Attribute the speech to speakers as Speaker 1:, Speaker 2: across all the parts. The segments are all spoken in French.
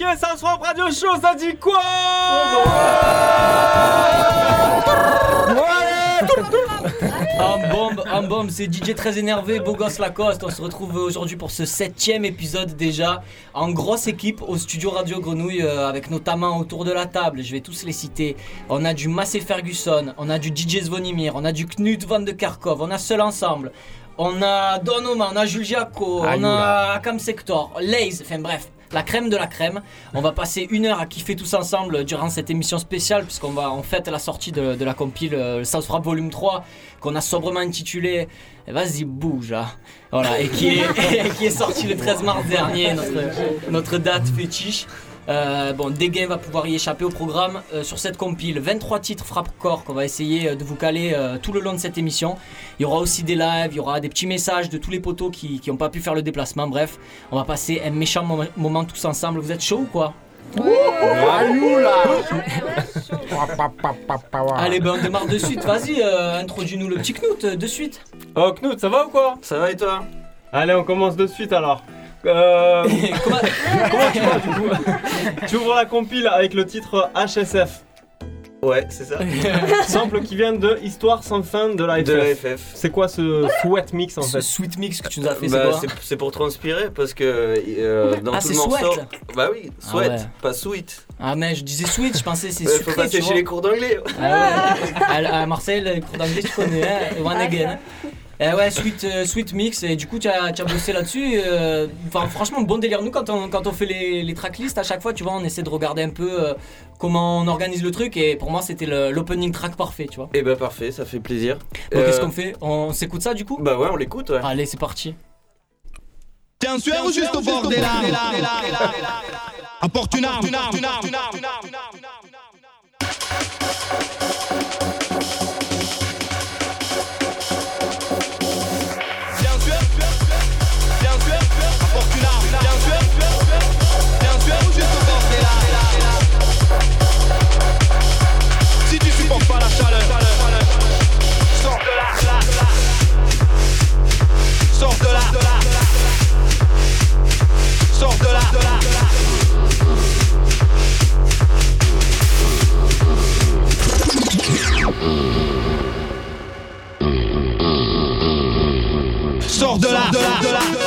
Speaker 1: Ok, ça se frappe radio show, ça dit quoi
Speaker 2: En bombe, en bombe, c'est DJ très énervé, beau gosse Lacoste. On se retrouve aujourd'hui pour ce septième épisode déjà, en grosse équipe au studio Radio Grenouille, euh, avec notamment autour de la table, je vais tous les citer. On a du Massé Ferguson, on a du DJ Zvonimir, on a du Knut Van de Karkov, on a Seul Ensemble, on a Don Oma, on a Jules Giaco, on a Akam Sector, Laze, enfin bref. La crème de la crème. On va passer une heure à kiffer tous ensemble durant cette émission spéciale, puisqu'on va en fait la sortie de, la compile euh, Volume 3, qu'on a sobrement intitulé eh, Vas-y, bouge là. Voilà, et qui est, et qui est sorti le 13 mars dernier, notre date fétiche. Euh, bon, Dégain va pouvoir y échapper au programme euh, sur cette compile. 23 titres frappe corps qu'on va essayer euh, de vous caler euh, tout le long de cette émission. Il y aura aussi des lives, il y aura des petits messages de tous les potos qui n'ont pas pu faire le déplacement. Bref, on va passer un méchant mo- moment tous ensemble. Vous êtes chaud ou quoi? Allez, ben on démarre de suite. Vas-y, euh, introduis-nous le petit Knut de suite.
Speaker 1: Oh Knut, ça va ou quoi?
Speaker 3: Ça va et toi?
Speaker 1: Allez, on commence de suite alors. Euh,
Speaker 2: Comment-
Speaker 1: comment tu vas du coup Tu ouvres la compile avec le titre HSF,
Speaker 3: Ouais, c'est ça.
Speaker 1: sample qui vient de Histoire sans fin de la FF.
Speaker 3: De la FF.
Speaker 1: C'est quoi ce sweat mix en
Speaker 2: Ce
Speaker 1: fait
Speaker 2: sweet mix que tu nous as fait,
Speaker 3: Bah,
Speaker 2: c'est quoi
Speaker 3: c'est pour transpirer parce que euh, dans
Speaker 2: Ah,
Speaker 3: tout
Speaker 2: c'est
Speaker 3: le morceau.
Speaker 2: sweat.
Speaker 3: Bah oui, sweat,
Speaker 2: Ah ouais.
Speaker 3: pas sweet.
Speaker 2: Ah, mais je disais sweet, je pensais c'est
Speaker 3: faut
Speaker 2: sucré.
Speaker 3: pas
Speaker 2: tu
Speaker 3: sécher
Speaker 2: vois.
Speaker 3: les cours d'anglais.
Speaker 2: Ah ouais. à, à Marseille, les cours d'anglais, tu connais, hein, one again. Eh ouais, sweet, euh, sweet mix, et du coup, tu as, tu as bossé là-dessus. euh, Enfin, franchement, bon délire. Nous, quand on, quand on fait les, les tracklists, à chaque fois, tu vois, on essaie de regarder un peu euh, comment on organise le truc, et pour moi, c'était l'opening track parfait, tu vois.
Speaker 3: Et bah parfait, ça fait plaisir. Euh,
Speaker 2: qu'est-ce qu'on fait? On s'écoute ça, du coup?
Speaker 3: Bah ouais, on l'écoute. Ouais.
Speaker 2: Allez, c'est parti.
Speaker 4: T'es un sueur ou juste au bord des larmes Apporte une arme. T'es Supportes pas la sors de là. Sors de là. Sors de là. Sors de là. De là. T'es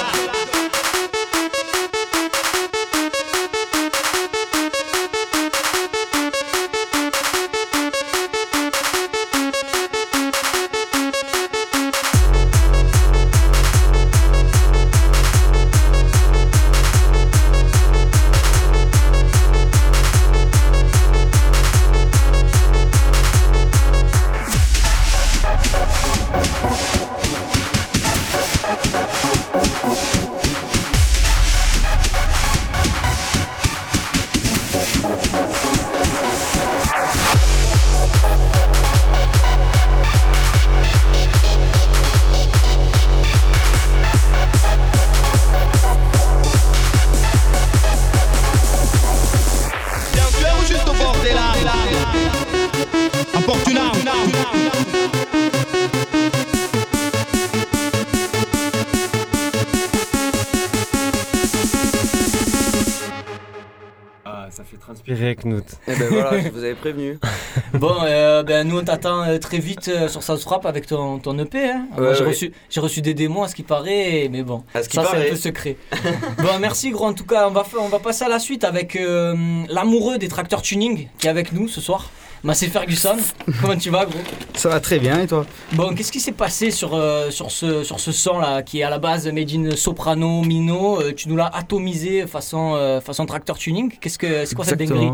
Speaker 3: prévenu.
Speaker 2: Bon, euh, ben, nous, on t'attend euh, très vite euh, sur South Rap avec ton, ton EP. Hein.
Speaker 3: Ouais,
Speaker 2: j'ai
Speaker 3: ouais.
Speaker 2: reçu, j'ai reçu des démos à ce qui paraît, mais bon.
Speaker 3: À ce
Speaker 2: Ça, c'est un peu secret. bon, merci, gros. En tout cas, on va, on va passer à la suite avec euh, l'amoureux des tracteurs tuning qui est avec nous ce soir. Massé Ferguson. Comment tu vas, gros?
Speaker 5: Ça va très bien et toi?
Speaker 2: Bon, qu'est-ce qui s'est passé sur, euh, sur ce, sur ce son là qui est à la base made in soprano, mino? Euh, Tu nous l'as atomisé façon, euh, façon tracteur tuning? Qu'est-ce que c'est quoi cette dinguerie?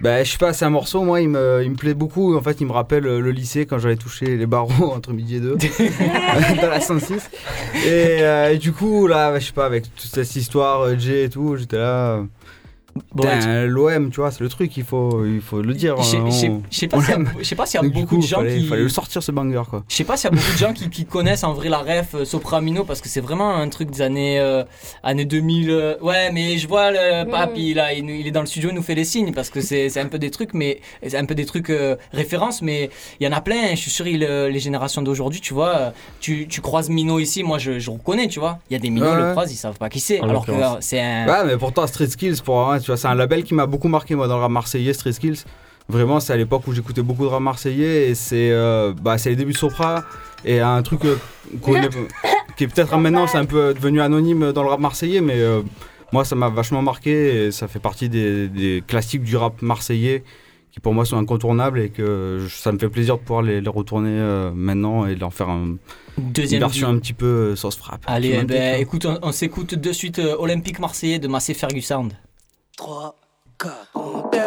Speaker 5: Bah je sais pas, c'est un morceau, moi il me, il me plaît beaucoup. En fait il me rappelle euh, le lycée quand j'avais touché les barreaux entre midi et deux dans la 106. Et, euh, et du coup là, je sais pas, avec toute cette histoire euh, J et tout, j'étais là.
Speaker 2: Bon, ouais,
Speaker 5: L'OM, tu vois, c'est le truc, il faut, il faut le dire.
Speaker 2: je sais-
Speaker 5: on-
Speaker 2: je sais- pas s'il y a-
Speaker 5: l'aime.
Speaker 2: je sais pas s'il y a
Speaker 5: Donc, du
Speaker 2: beaucoup
Speaker 5: coup,
Speaker 2: de gens
Speaker 5: fallait,
Speaker 2: qui.
Speaker 5: fallait le sortir ce banger quoi.
Speaker 2: Je sais pas s'il y a beaucoup de gens qui, qui connaissent en vrai la ref euh, Sopramino parce que c'est vraiment un truc des années, euh, années 2000. euh, ouais, mais je vois le
Speaker 6: Mm.
Speaker 2: papy là, il, il est dans le studio, il nous fait les signes parce que c'est c'est un peu des trucs, mais c'est un peu des trucs euh, références, mais il y en a plein. Je suis sûr, il, euh, les générations d'aujourd'hui, tu vois, tu, tu croises Mino ici, moi je, je reconnais, tu vois. Il y a des Mino,
Speaker 5: Ouais,
Speaker 2: le croisent, ils savent pas qui c'est.
Speaker 1: En
Speaker 2: Alors que c'est un.
Speaker 5: Ouais, mais pourtant, Street Skills, pour, ouais, tu vois, c'est un label qui m'a beaucoup marqué, moi, dans le rap marseillais, Street Skills. Vraiment, c'est à l'époque où j'écoutais beaucoup de rap marseillais et c'est euh, bah, les débuts de Sopra et un truc euh, est- qui est peut-être maintenant, c'est un peu devenu anonyme dans le rap marseillais, mais euh, moi, ça m'a vachement marqué et ça fait partie des, des classiques du rap marseillais qui, pour moi, sont incontournables et que je- ça me fait plaisir de pouvoir les, les retourner euh, maintenant et de leur faire un- une version un petit peu euh, sauce frappe.
Speaker 2: Allez,
Speaker 5: dit,
Speaker 2: écoute, on, on s'écoute de suite Olympique Marseillais de Massé Ferguson.
Speaker 7: 3, 4.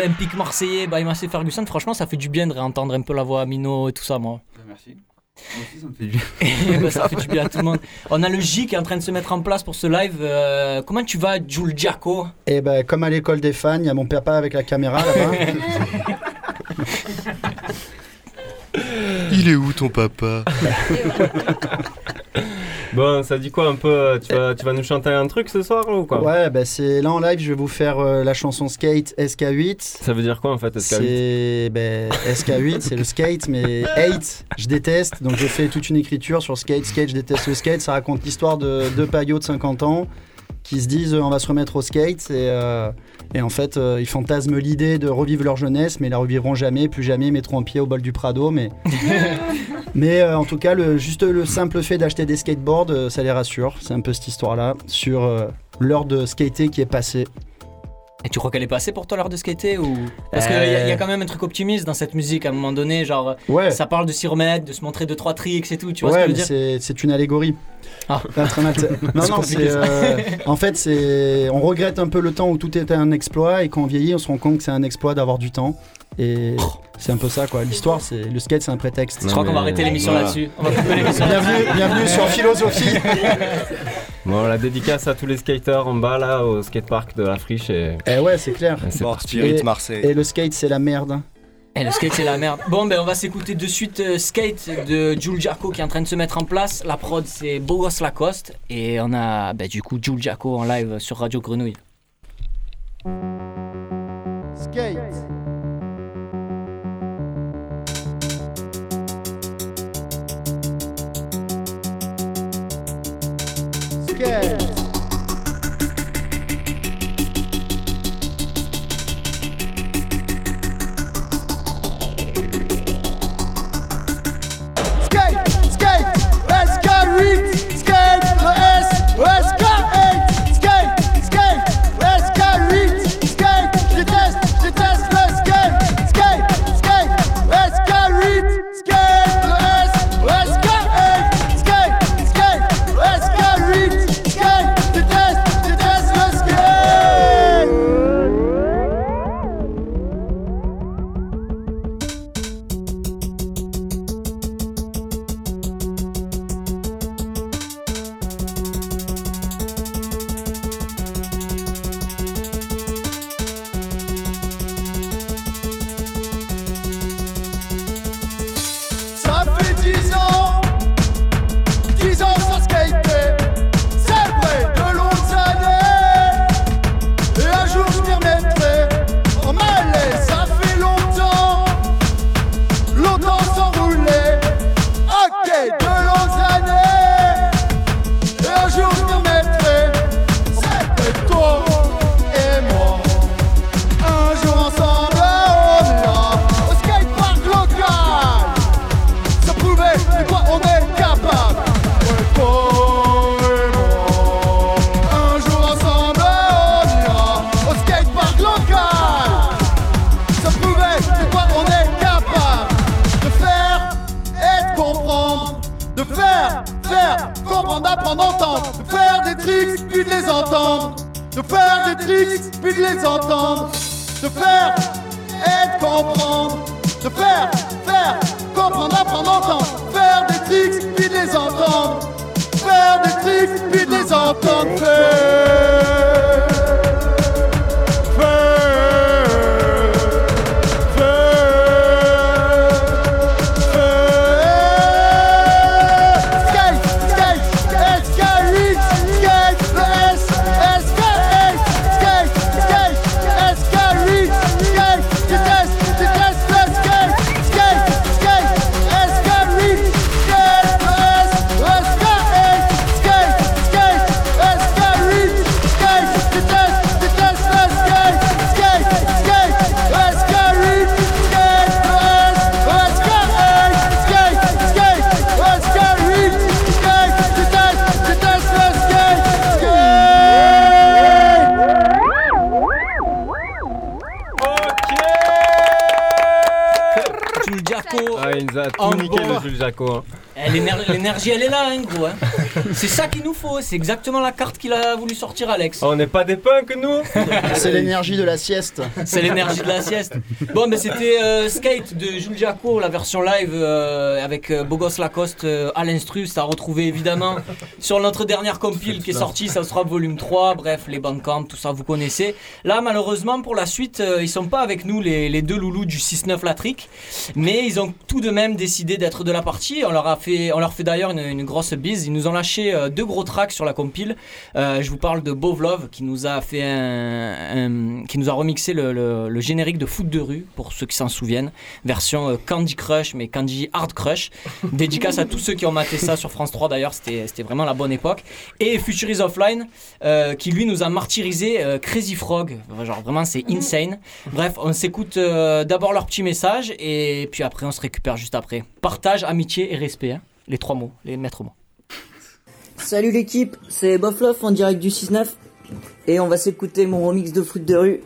Speaker 7: l'Olympique
Speaker 2: Marseillais by Massé Ferguson, franchement, ça fait du bien de réentendre un peu la voix à Mino et tout ça, moi.
Speaker 5: Merci. Moi aussi, ça me fait du bien.
Speaker 2: Eh ben, ça fait du bien à tout le monde. On a le J qui est en train de se mettre en place pour ce live. Euh, comment tu vas, Jules Giaco
Speaker 8: Et ben, comme à l'école des fans, il y a mon papa avec la caméra là-bas.
Speaker 9: Il est où ton papa?
Speaker 1: Bon, ça dit quoi un peu tu vas, tu vas nous chanter un truc ce soir ou quoi
Speaker 8: ouais, ben c'est là en live, je vais vous faire euh, la chanson Skate SK8.
Speaker 1: Ça veut dire quoi en fait SK8
Speaker 8: C'est ben, SK8, c'est le skate, mais 8, je déteste. Donc j'ai fait toute une écriture sur skate, skate, je déteste le skate. Ça raconte l'histoire de deux paillots de 50 ans qui se disent euh, on va se remettre au skate et, euh, et en fait euh, ils fantasment l'idée de revivre leur jeunesse mais ils la revivront jamais, plus jamais ils mettront un pied au bol du Prado mais mais euh, en tout cas le, juste le simple fait d'acheter des skateboards ça les rassure, c'est un peu cette histoire là sur l'heure de skater qui est passée.
Speaker 2: Et tu crois qu'elle est passée pour toi l'heure de skater ou? Parce qu'il
Speaker 8: Euh.
Speaker 2: y, a- y a quand même un truc optimiste dans cette musique à un moment donné, genre
Speaker 8: Ouais.
Speaker 2: ça parle de s'y remettre, de se montrer deux trois tricks et tout, tu vois
Speaker 8: ouais,
Speaker 2: ce que je veux dire?
Speaker 8: c'est une allégorie.
Speaker 2: Ah.
Speaker 8: Non, non, euh, en fait, c'est. On regrette un peu le temps où tout était un exploit et quand on vieillit, on se rend compte que c'est un exploit d'avoir du temps. Et c'est un peu ça, quoi. L'histoire, c'est. Le skate, c'est un prétexte.
Speaker 2: Je crois qu'on va arrêter l'émission
Speaker 9: voilà.
Speaker 2: là-dessus. On va couper l'émission.
Speaker 8: Bienvenue, bienvenue sur Philosophie.
Speaker 1: Bon, la dédicace à tous les skaters en bas là au skatepark de la friche et,
Speaker 8: Eh ouais, c'est clair.
Speaker 1: et
Speaker 9: Bon. Spirit
Speaker 8: Et-
Speaker 9: Marseille.
Speaker 8: Et le skate, c'est la merde.
Speaker 2: Eh, le skate c'est la merde. Bon ben on va s'écouter de suite euh, Skate de Jules Jaco qui est en train de se mettre en place. La prod c'est Bogos Lacoste et on a ben, du coup Jules Jaco en live sur Radio Grenouille.
Speaker 8: Skate. Skate.
Speaker 1: Hein,
Speaker 2: gros. hein. C'est ça qu'il nous faut. C'est exactement la carte qu'il a voulu sortir, Alex.
Speaker 1: On n'est pas des punks, nous
Speaker 8: C'est l'énergie de la sieste.
Speaker 2: C'est l'énergie de la sieste. Bon, mais c'était euh, Skate de Jules Jacco, la version live euh, avec euh, Bogos Lacoste euh, à l'instru. C'est à retrouver évidemment sur notre dernière compile qui est sortie. Ça sera volume 3. Bref, les bandcamp, tout ça, vous connaissez. Là, malheureusement, pour la suite, euh, ils sont pas avec nous, les, les deux loulous du 6-9 Latric. Mais ils ont tout de même décidé d'être de la partie. On leur, a fait, on leur fait d'ailleurs une, une grosse bise. Ils nous ont lâché euh, deux gros tracks sur la compile. Euh, je vous parle de Bovlov qui nous a fait un, un- qui nous a remixé le, le- le générique de foot de rue pour ceux qui s'en souviennent, version euh, Candy Crush mais Candy Hard Crush. Dédicace à tous ceux qui ont maté ça sur France 3 d'ailleurs, c'était c'était vraiment la bonne époque. Et Future is Offline euh, qui lui nous a martyrisé euh, Crazy Frog, genre vraiment c'est insane. Bref, on s'écoute euh, d'abord leur petit message et puis après on se récupère juste après. Partage, amitié et respect, hein. les trois mots, les maîtres mots.
Speaker 9: Salut l'équipe, c'est Boflof en direct du 6-9 et on va s'écouter mon remix de foot de rue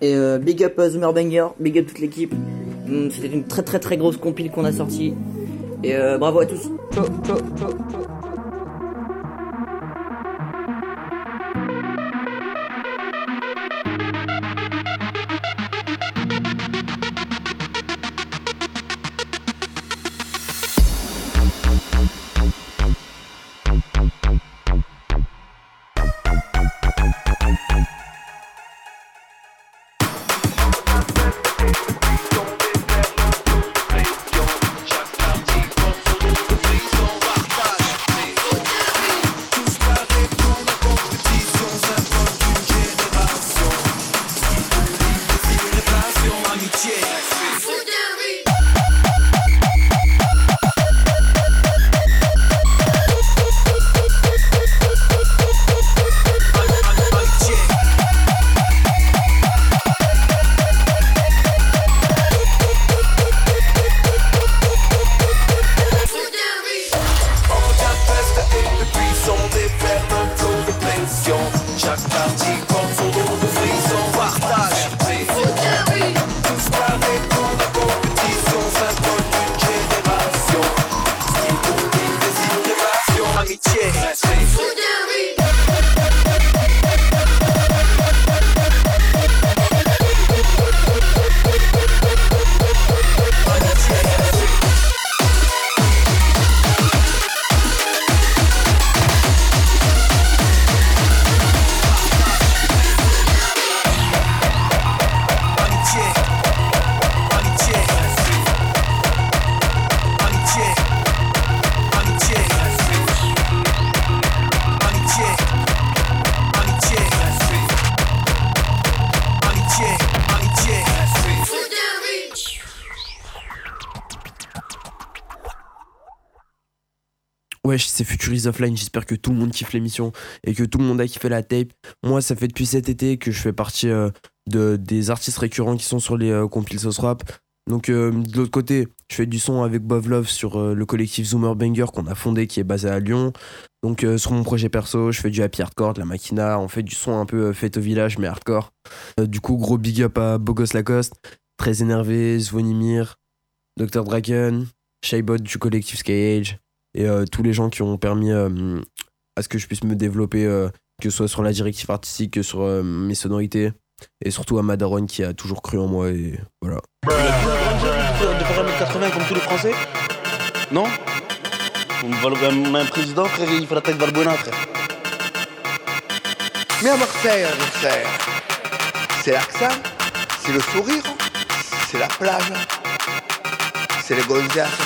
Speaker 9: et euh, big up à Zoomer Banger, big up toute l'équipe. Hum, C'était une très très très grosse compile qu'on a sortie et euh, bravo à tous. Ciao, ciao, ciao, ciao.
Speaker 10: Futurise Offline, j'espère que tout le monde kiffe l'émission et que tout le monde a kiffé la tape. Moi, ça fait depuis cet été que je fais partie euh, de, des artistes récurrents qui sont sur les euh, Sauce Rap. Donc, euh, de l'autre côté, je fais du son avec Bob Love sur euh, le collectif Zoomer Banger qu'on a fondé qui est basé à Lyon. Donc, sur mon projet perso, je fais du happy hardcore, de la machina, on fait du son un peu fête au village mais hardcore. Du coup, gros big up à Bogos Lacoste, très énervé, Zvonimir, Dr Dragon, Shaybot du collectif Skyage et euh, tous les gens qui ont permis euh, à ce que je puisse me développer, euh, que ce soit sur la directive artistique, que sur euh, mes sonorités, et surtout à Madaron qui a toujours cru en moi, et voilà.
Speaker 11: De faire 1m80 comme tous les Français Non On Un président, frère, il fait la tête Valbuena, frère.
Speaker 12: Mais à Marseille, frère, c'est l'accent, c'est le sourire, c'est la plage, c'est les gonzesses.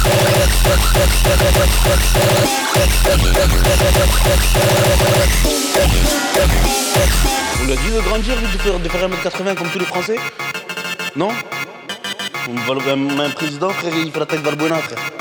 Speaker 11: On lui a dit de grandir, de faire, de faire 1m80 comme tous les Français? Non? On va un, président, frère, il fait la tête Valbuena, frère.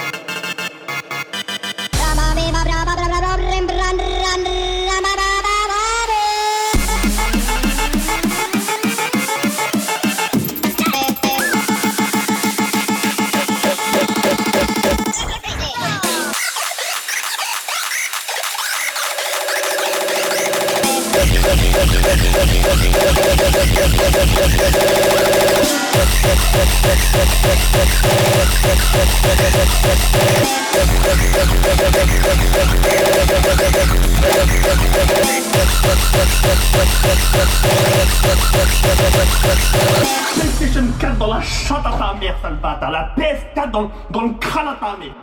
Speaker 13: La PS4 dans, dans le crâne à ta mère.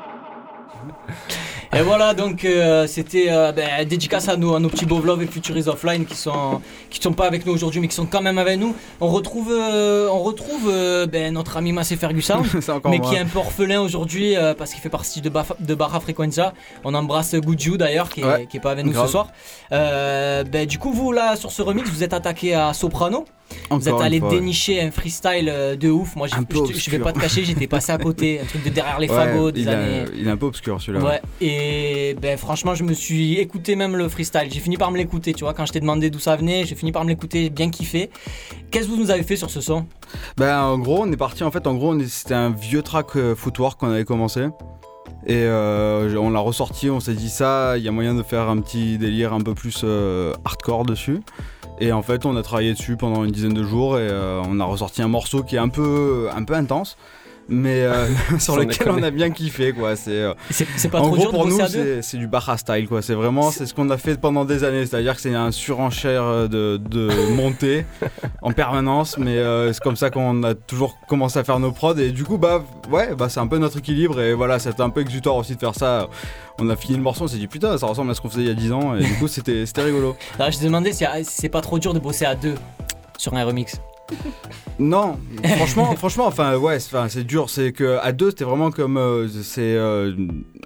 Speaker 2: Et voilà, donc euh, c'était euh, ben, dédicace à nos, à nos petits Bovlov et Futuris Offline qui sont qui sont pas avec nous aujourd'hui mais qui sont quand même avec nous. On retrouve euh, on retrouve euh, ben, notre ami Massé Ferguson, mais
Speaker 5: moi.
Speaker 2: qui est un peu orphelin aujourd'hui euh, parce qu'il fait partie de, Barra Frequenza. On embrasse Goudjou d'ailleurs qui, est-
Speaker 5: Ouais,
Speaker 2: qui est pas avec nous
Speaker 5: grave.
Speaker 2: ce soir. Euh, ben, du coup vous là sur ce remix vous êtes attaqué à Soprano. Vous êtes allé
Speaker 5: ouais.
Speaker 2: dénicher un freestyle euh, de ouf. Moi, je, je, vais pas te cacher, j'étais passé à côté. Un truc de derrière les
Speaker 5: Ouais,
Speaker 2: fagots des
Speaker 5: il,
Speaker 2: années.
Speaker 5: a- il est un peu obscur celui-là.
Speaker 2: Ouais, et ben franchement, je me suis écouté même le freestyle. J'ai fini par me l'écouter, tu vois. Quand je t'ai demandé d'où ça venait, j'ai fini par me l'écouter, bien kiffé. Qu'est-ce que vous nous avez fait sur ce son?
Speaker 5: Ben, en gros, on est parti. En fait, en gros, c'était un vieux track euh, footwork qu'on avait commencé. Et euh, on l'a ressorti. On s'est dit ça. Il y a moyen de faire un petit délire un peu plus euh, hardcore dessus. Et en fait, on a travaillé dessus pendant une dizaine de jours et euh, on a ressorti un morceau qui est un peu, un peu intense. Mais euh, sur lequel on a bien kiffé quoi. C'est euh,
Speaker 2: C'est pas
Speaker 5: en
Speaker 2: trop
Speaker 5: gros
Speaker 2: dur de
Speaker 5: pour nous c'est du Baja style quoi. C'est vraiment c'est ce qu'on a fait pendant des années. C'est-à-dire que c'est un surenchère euh, de, de montée en permanence. Mais euh, c'est comme ça qu'on a toujours commencé à faire nos prods. Et du coup bah ouais bah c'est un peu notre équilibre. Et voilà c'était un peu exutoire aussi de faire ça. On a fini le morceau, on s'est dit putain ça ressemble à ce qu'on faisait il y a 10 ans. Et du coup c'était c'était rigolo.
Speaker 2: Là, je te demandais si si c'est pas trop dur de bosser à deux sur un remix.
Speaker 5: Non, franchement, franchement, enfin ouais, c'est- dur. C'est que à deux, c'était vraiment comme euh, c'est euh,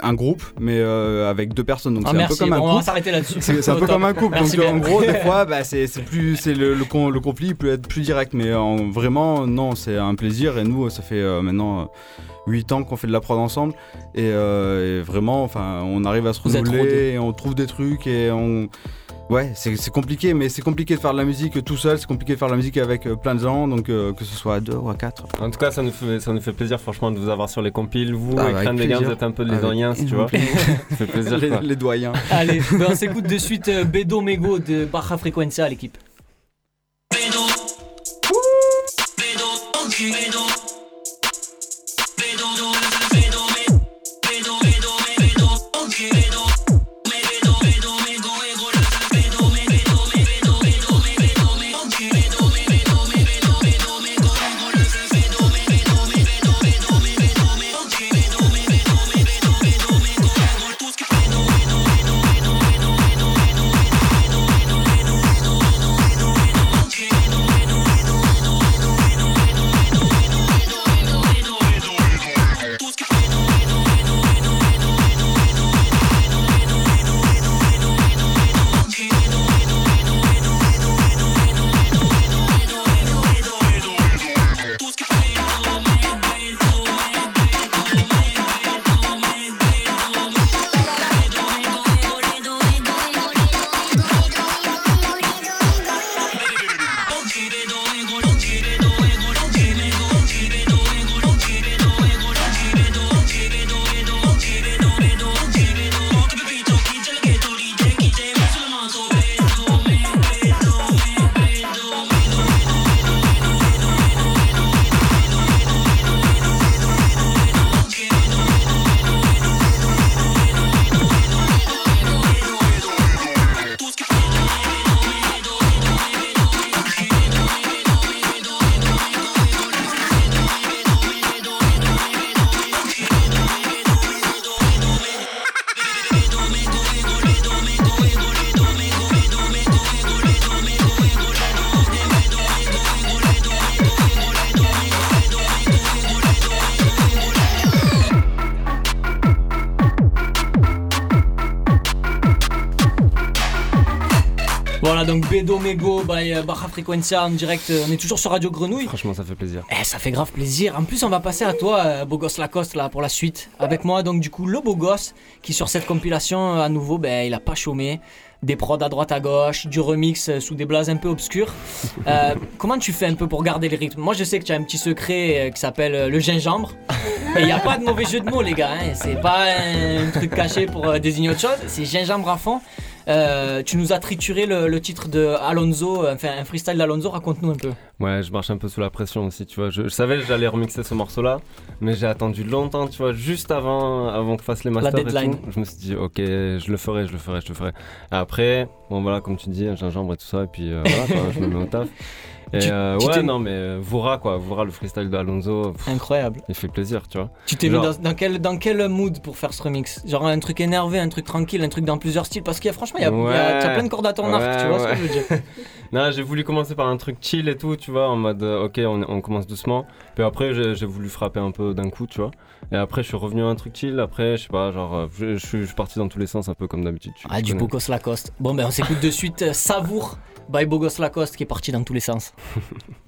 Speaker 5: un groupe, mais euh, avec deux personnes. Donc
Speaker 2: Ah,
Speaker 5: c'est un peu comme un
Speaker 2: bon, on va
Speaker 5: couple.
Speaker 2: s'arrêter là-dessus.
Speaker 5: C'est un peu comme un couple.
Speaker 2: Merci
Speaker 5: donc en gros, des fois, bah, c'est plus, c'est le, le, con- le conflit peut être plus direct, mais en, vraiment, non, c'est un plaisir. Et nous, ça fait maintenant. euh, 8 ans qu'on fait de la prod ensemble et, euh, et vraiment enfin on arrive à se renouveler et on trouve des trucs et on ouais c'est c'est compliqué mais c'est compliqué de faire de la musique tout seul c'est compliqué de faire de la musique avec euh, plein de gens donc euh, que ce soit à deux ou à quatre
Speaker 1: En tout cas, ça nous fait, ça nous fait plaisir, franchement, de vous avoir sur les compiles. Vous,
Speaker 5: Ah, avec
Speaker 1: Crâne des Gars, vous êtes un peu les
Speaker 5: Avec
Speaker 1: oriens, tu vois. ça fait plaisir.
Speaker 5: les, les doyens
Speaker 2: Allez, ben, on s'écoute de suite euh, Bedo Mego de Baja Frequenza, l'équipe.
Speaker 7: Thank
Speaker 2: donc Bedo Mego, by Baja Frequencia en direct. euh, On est toujours sur Radio Grenouille.
Speaker 1: Franchement, ça fait plaisir.
Speaker 2: Eh, ça fait grave plaisir. En plus, on va passer à toi, euh, Beau Gosse Lacoste, là, pour la suite. Avec moi, donc, du coup, le Beau Gosse, qui sur cette compilation, euh, à nouveau, ben, il a pas chômé. Des prods à droite à gauche, du remix sous des blazes un peu obscurs. Euh, comment tu fais un peu pour garder le rythme? Moi, je sais que tu as un petit secret qui s'appelle le gingembre. Et il n'y a pas de mauvais jeu de mots, les gars. hein. C'est pas un truc caché pour désigner autre chose. C'est gingembre à fond. Euh, tu nous as trituré le, le titre de Alonso, enfin un freestyle d'Alonso. Raconte-nous un peu.
Speaker 1: Ouais, je marche un peu sous la pression aussi, tu vois. Je, je savais que j'allais remixer ce morceau-là, mais j'ai attendu longtemps, tu vois, juste avant, avant que fasse les masters. et
Speaker 2: deadline.
Speaker 1: tout. Je me suis dit, ok, je le ferai, je le ferai, je le ferai. Et après, bon voilà, comme tu dis, un gingembre et tout ça, et puis euh, voilà, quoi, je me mets au taf. Et
Speaker 2: Tu-
Speaker 1: euh,
Speaker 2: tu
Speaker 1: ouais, non, mais euh, Voura, quoi, Voura, le freestyle de Alonso. pff,
Speaker 2: Incroyable.
Speaker 1: Il fait plaisir, tu vois.
Speaker 2: Tu t'es mis dans, dans quel, dans quel mood pour faire ce remix? Genre un truc énervé, un truc tranquille, un truc dans plusieurs styles? Parce qu'il y a franchement, il y a, y plein de cordes à ton arc, tu
Speaker 1: Ouais,
Speaker 2: vois ce que je veux dire
Speaker 1: non, j'ai voulu commencer par un truc chill et tout, tu vois, en mode euh, ok, on, on commence doucement. Puis après, j'ai j'ai voulu frapper un peu d'un coup, tu vois. Et après, je suis revenu à un truc chill. Après, je sais pas, genre, euh, je, je suis je suis parti dans tous les sens, un peu comme d'habitude. tu
Speaker 2: Ah, du. Bogos Lacoste. Bon, ben on s'écoute de suite euh, Savour by Bogos Lacoste qui est parti dans tous les sens.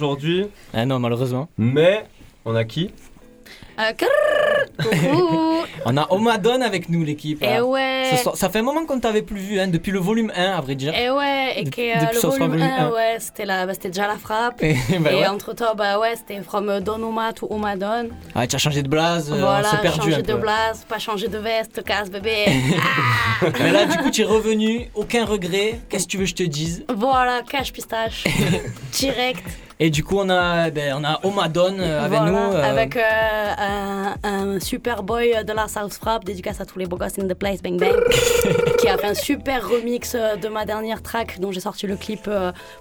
Speaker 1: aujourd'hui.
Speaker 2: Ah non, malheureusement.
Speaker 1: Mais on a qui?
Speaker 14: Euh, coucou.
Speaker 2: On a Omadon avec nous, l'équipe.
Speaker 14: Eh
Speaker 2: là.
Speaker 14: ouais.
Speaker 2: Ça fait un moment qu'on t'avait plus vu, hein, depuis le volume 1, à vrai dire.
Speaker 14: Et ouais, et que euh,
Speaker 2: depuis
Speaker 14: le volume
Speaker 2: volume
Speaker 14: 1,
Speaker 2: un.
Speaker 14: ouais, c'était la- bah, c'était déjà la frappe.
Speaker 2: Et, bah ouais.
Speaker 14: entre temps, bah ouais, c'était from euh, Don Oma to Omadon.
Speaker 2: Ah, tu as changé de blase, euh,
Speaker 14: voilà,
Speaker 2: on s'est perdu
Speaker 14: changer
Speaker 2: un
Speaker 14: de blase, pas changer de veste, casse bébé.
Speaker 2: Mais là, du coup, tu es revenu, aucun regret. Qu'est-ce que tu veux que je te dise?
Speaker 14: Voilà, cache pistache. Direct.
Speaker 2: Et du coup, on a, ben, on a Omadon euh, avec
Speaker 14: Voilà,
Speaker 2: nous. euh,
Speaker 14: Avec euh, un, un super boy de la South Frappe, dédicace à tous les beaux gosses in the place, bang bang, qui a fait un super remix de ma dernière track dont j'ai sorti le clip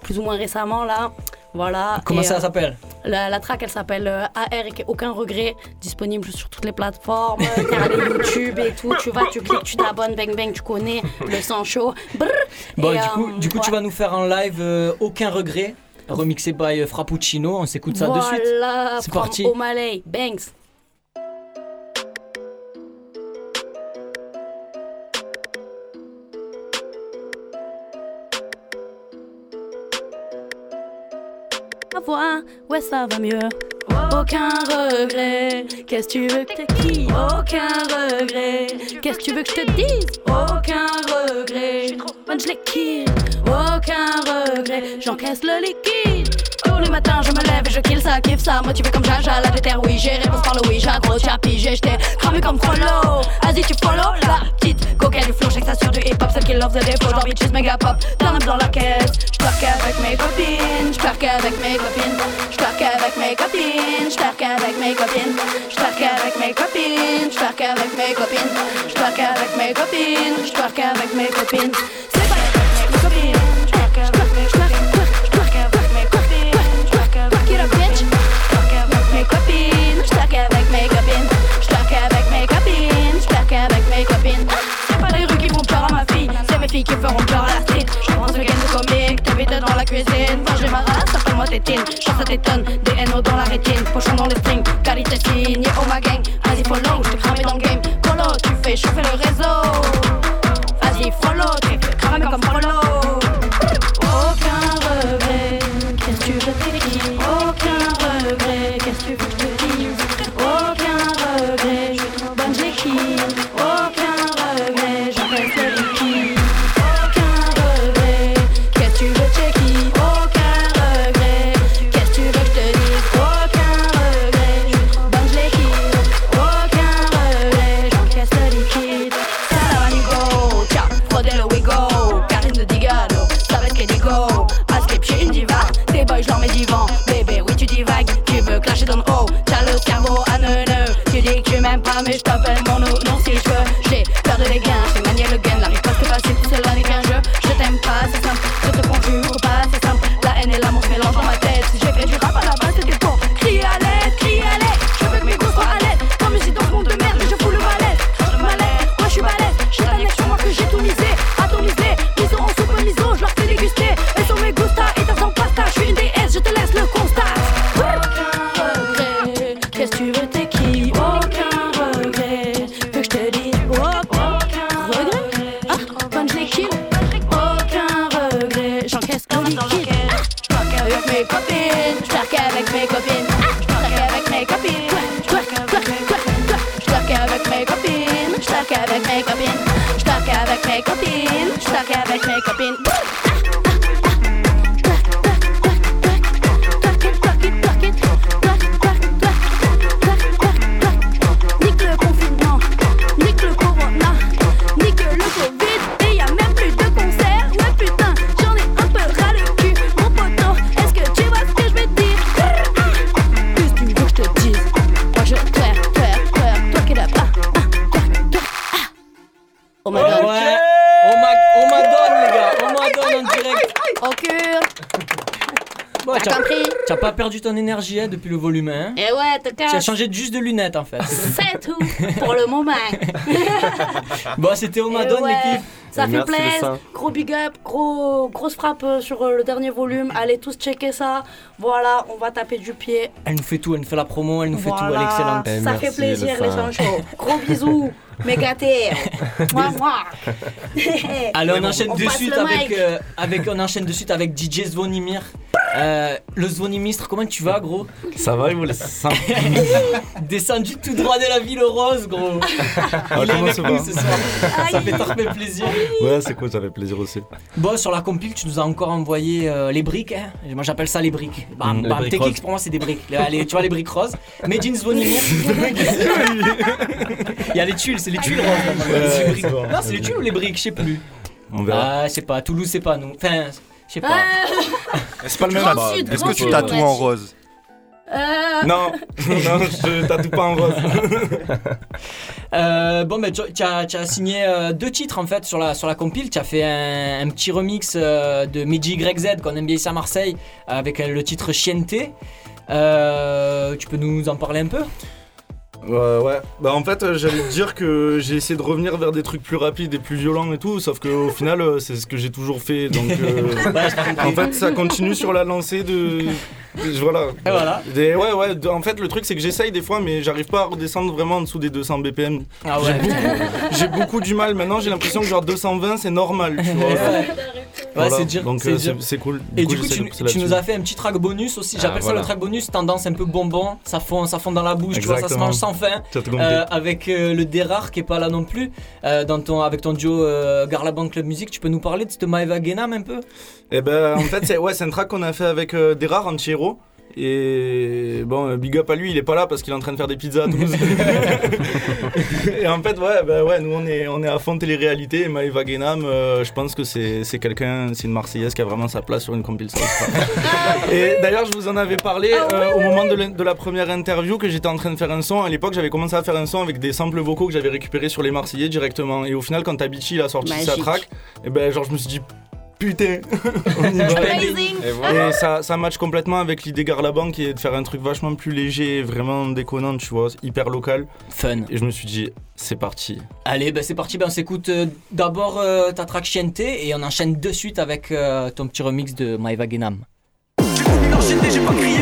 Speaker 14: plus ou moins récemment là. Voilà.
Speaker 2: Comment
Speaker 14: Et,
Speaker 2: ça s'appelle?
Speaker 14: la, la track elle s'appelle AR et aucun regret, disponible sur toutes les plateformes, YouTube et tout, tu vas, tu cliques, tu t'abonnes, bang bang, tu connais le sang chaud. Brrr.
Speaker 2: Bon,
Speaker 14: Et,
Speaker 2: du coup, du coup tu vas nous faire en live Aucun regret, remixé by euh, Frappuccino. On s'écoute ça de suite. C'est parti.
Speaker 14: O'Malley, Banks. La voix, ouais ça va mieux. Aucun regret. Qu'est-ce que tu veux que je te qui Aucun regret. Qu'est-ce que tu veux que je te dise? Aucun regret. Je trop bonne, je. Aucun regret. J'encaisse le liquide. Tous les matins, je me lève et je kill ça, kiffe ça. Motivé comme Jaja, la déterre, oui, j'ai réponse par le oui. J'accroche, j'appuie, j'étais cramé comme Frollo. Vas-y, tu follow la petite coquette du flow, j'ai que ça sur du hip hop, celle qui love the défaut. Genre bitches, méga pop, t'en dans la caisse. J'perque avec mes copines, j'perque avec mes copines. J'perque avec mes copines, j'perque avec mes copines. J'perque avec mes copines, j'perque avec mes copines. J'perque avec mes copines, j'perque avec mes copines. Filles qui feront peur à la street. Je pense le game de comique. T'invites dans la cuisine. Quand j'ai ma race, appelle-moi tétine. Chance ça t'étonne. Des NO dans la rétine. Pochon dans les strings. Qualité signe. Oh ma gang. Vas-y, follow. J't'ai cramé dans le game. Follow. Tu fais chauffer le réseau.
Speaker 2: damit énergie depuis le volume 1.
Speaker 14: Et ouais, te
Speaker 2: Tu as changé de- juste de lunettes en fait.
Speaker 14: C'est tout pour le moment.
Speaker 2: bon, c'était
Speaker 14: Et
Speaker 2: Omadon
Speaker 14: ouais,
Speaker 2: l'équipe.
Speaker 14: Ça
Speaker 2: Et
Speaker 14: fait plaisir. Gros big up, gros, grosse frappe euh, sur euh, le dernier volume. Allez tous checker ça. Voilà, on va taper du pied.
Speaker 2: Elle nous fait tout, elle nous fait la promo, elle nous fait tout, elle est excellente.
Speaker 14: Ça fait plaisir les chauds. Gros bisous. Méga. Moi, moi.
Speaker 2: Allez, on enchaîne de suite avec, euh, avec, on enchaîne de suite avec DJ Zvonimir. Euh, le Zvonimistre, comment tu vas, gros
Speaker 15: Ça va, vous les seins
Speaker 2: Descendu tout droit de la ville rose, gros.
Speaker 15: Ah,
Speaker 2: Il est
Speaker 15: comment
Speaker 2: avec
Speaker 15: ça
Speaker 2: nous
Speaker 15: va
Speaker 2: ce soir. Ça fait trop plaisir.
Speaker 15: Ouais, c'est cool, ça fait plaisir aussi.
Speaker 2: Bon, sur la compile, tu nous as encore envoyé euh, les briques. hein. Moi, j'appelle ça les briques. Bam,
Speaker 15: Mm, les
Speaker 2: bam.
Speaker 15: briques
Speaker 2: pour moi, c'est des briques. Les- les- tu vois les briques roses. Made in Zvonimir. Il y a les tuiles, c'est les tuiles roses.
Speaker 15: Ouais,
Speaker 2: les
Speaker 15: bon.
Speaker 2: Non, c'est les tuiles ou les briques, je sais plus.
Speaker 15: On verra.
Speaker 2: Ah, je sais pas. Toulouse, c'est pas nous. Enfin, je sais pas.
Speaker 16: C'est pas le même. Est-ce que tu tatoues en rose
Speaker 14: Euh,
Speaker 15: Non, non, je tatoue pas en rose.
Speaker 2: Euh, bon, mais tu, tu as, signé euh, deux titres en fait sur la, sur la compile. Tu as fait un, un petit remix euh, de Meiji YZ qu'on aime bien ici à Marseille avec euh, le titre Chiente. Euh, tu peux nous en parler un peu?
Speaker 15: Ouais, ouais. Bah, en fait, euh, j'allais te dire que j'ai essayé de revenir vers des trucs plus rapides et plus violents et tout, sauf qu'au final, euh, c'est ce que j'ai toujours fait. Donc, euh, en fait, ça continue sur la lancée de. Voilà.
Speaker 2: Et voilà.
Speaker 15: Des- ouais, ouais. de- en fait, le truc, c'est que j'essaye des fois, mais j'arrive pas à redescendre vraiment en dessous des 200 BPM.
Speaker 2: Ah
Speaker 15: J'ai
Speaker 2: ouais.
Speaker 15: beaucoup, j'ai beaucoup du mal. Maintenant, j'ai l'impression que genre 220, c'est normal. Tu vois.
Speaker 5: Voilà,
Speaker 2: c'est dur.
Speaker 5: donc
Speaker 2: c'est
Speaker 5: euh, cool.
Speaker 2: Et
Speaker 5: coup,
Speaker 2: du coup, tu, nous as fait un petit track bonus aussi.
Speaker 5: Ah,
Speaker 2: J'appelle ça
Speaker 5: voilà.
Speaker 2: le track bonus, tendance un peu bonbon. Ça fond, ça fond dans la bouche, tu vois, ça se mange sans fin. Euh, avec euh, le Derar qui est pas là non plus. Euh, dans ton, avec ton duo Garlaban Club Music, tu peux nous parler de cette Maeva Genam un peu?
Speaker 5: Eh ben, en fait, c'est ouais, un track qu'on a fait avec rares anti-héros. Et bon, euh, big up à lui, il est pas là parce qu'il est en train de faire des pizzas à Toulouse. et en fait, ouais, bah ouais, nous on est, on est à fond télé-réalité. Et Maëva Guénam, euh, je pense que c'est c'est quelqu'un, c'est une Marseillaise qui a vraiment sa place sur une compilation. et d'ailleurs, je vous en avais parlé euh, au moment de, la- de la première interview que j'étais en train de faire un son. À l'époque, j'avais commencé à faire un son avec des samples vocaux que j'avais récupérés sur les Marseillais directement. Et au final, quand Avicii il a sorti sa
Speaker 14: Magique.
Speaker 5: track, et ben genre je me suis dit putain, on y va.
Speaker 14: Amazing.
Speaker 1: Et voilà.
Speaker 5: Et ça, ça match complètement avec l'idée Garlaban qui est de faire un truc vachement plus léger, vraiment déconnant, tu vois, hyper local.
Speaker 2: Fun.
Speaker 5: Et je me suis dit, c'est parti.
Speaker 2: Allez, ben c'est parti, ben on s'écoute euh, d'abord euh, ta track Chiente et on enchaîne de suite avec euh, ton petit remix de Maeva Genam.
Speaker 7: J'ai pas crié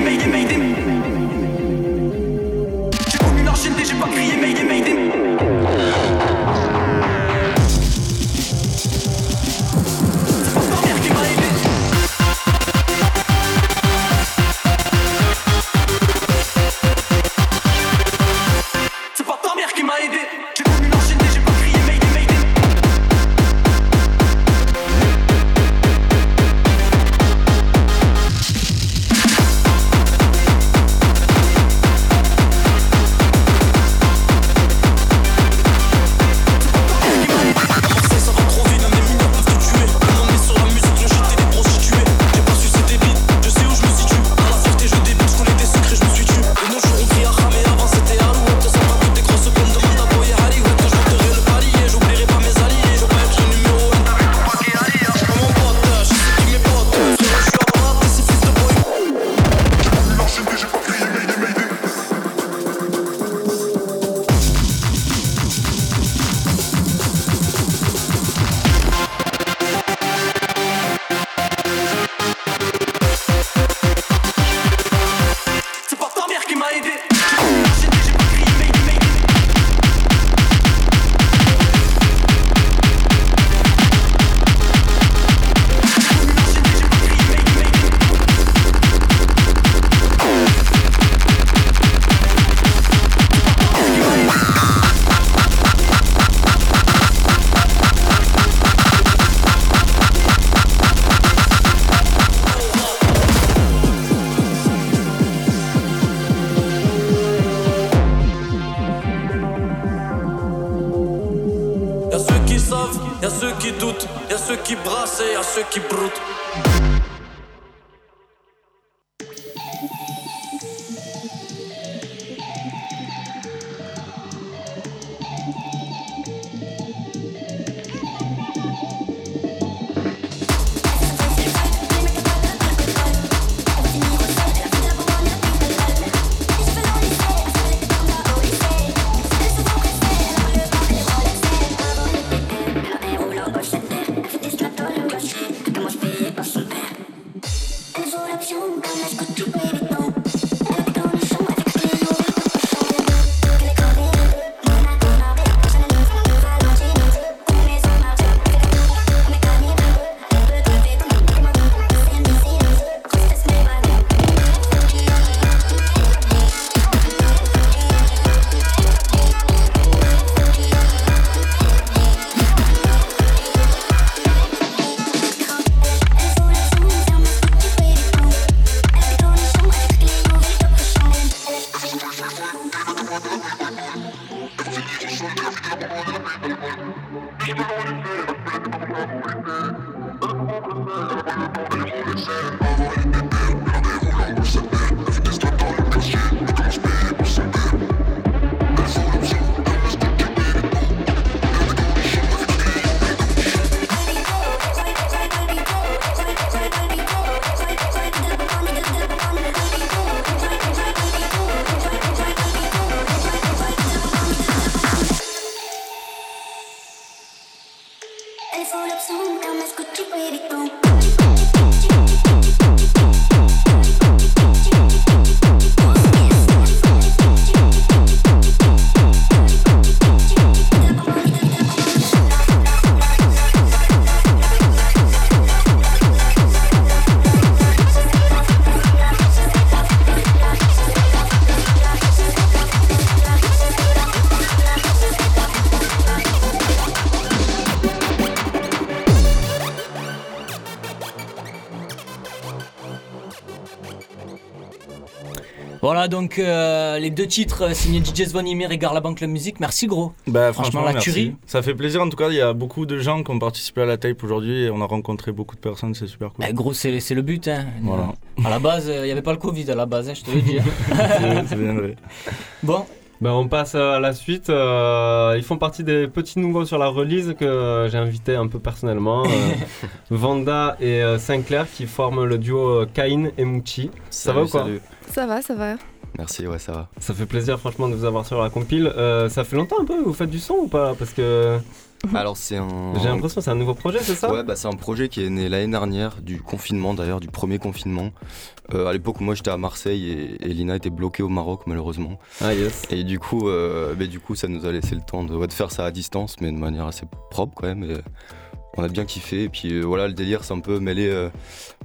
Speaker 2: Voilà donc euh, les deux titres euh, signés DJ Zvonimir et Garlaban Club Music. Merci gros.
Speaker 15: Bah,
Speaker 2: Franchement,
Speaker 15: franchement,
Speaker 2: la
Speaker 15: merci.
Speaker 2: tuerie.
Speaker 15: Ça fait plaisir en tout cas. Il y a beaucoup de gens qui ont participé à la tape aujourd'hui et on a rencontré beaucoup de personnes. C'est super cool.
Speaker 2: Eh, gros, c'est c'est le but. Hein.
Speaker 15: Voilà.
Speaker 2: À la base, il n'y avait pas le Covid à la base, hein, je te le dis. hein.
Speaker 15: C'est- c'est bien vrai.
Speaker 2: Bon,
Speaker 1: Bah, on passe à la suite. Euh, ils font partie des petits nouveaux sur la release que j'ai invité un peu personnellement. Euh, Vanda et euh, Sinclair qui forment le duo euh, Cain et Mucci. Ça va ou quoi
Speaker 17: Ça va, ça va.
Speaker 18: Merci, ouais, ça va.
Speaker 1: Ça fait plaisir franchement de vous avoir sur la compile. Euh, ça fait longtemps un peu, vous faites du son ou pas? Parce que
Speaker 18: Alors, c'est un.
Speaker 1: j'ai l'impression que c'est un nouveau projet, c'est ça?
Speaker 18: Ouais, bah, c'est un projet qui est né l'année dernière, du confinement d'ailleurs, du premier confinement. Euh, à l'époque, moi j'étais à Marseille et, et Lina était bloquée au Maroc, malheureusement.
Speaker 1: Ah, yes.
Speaker 18: Et du coup, euh, du coup, ça nous a laissé le temps de, ouais, de faire ça à distance, mais de manière assez propre quand même. Et, on a bien kiffé. Et puis euh, voilà, le délire, c'est un peu mêler, euh,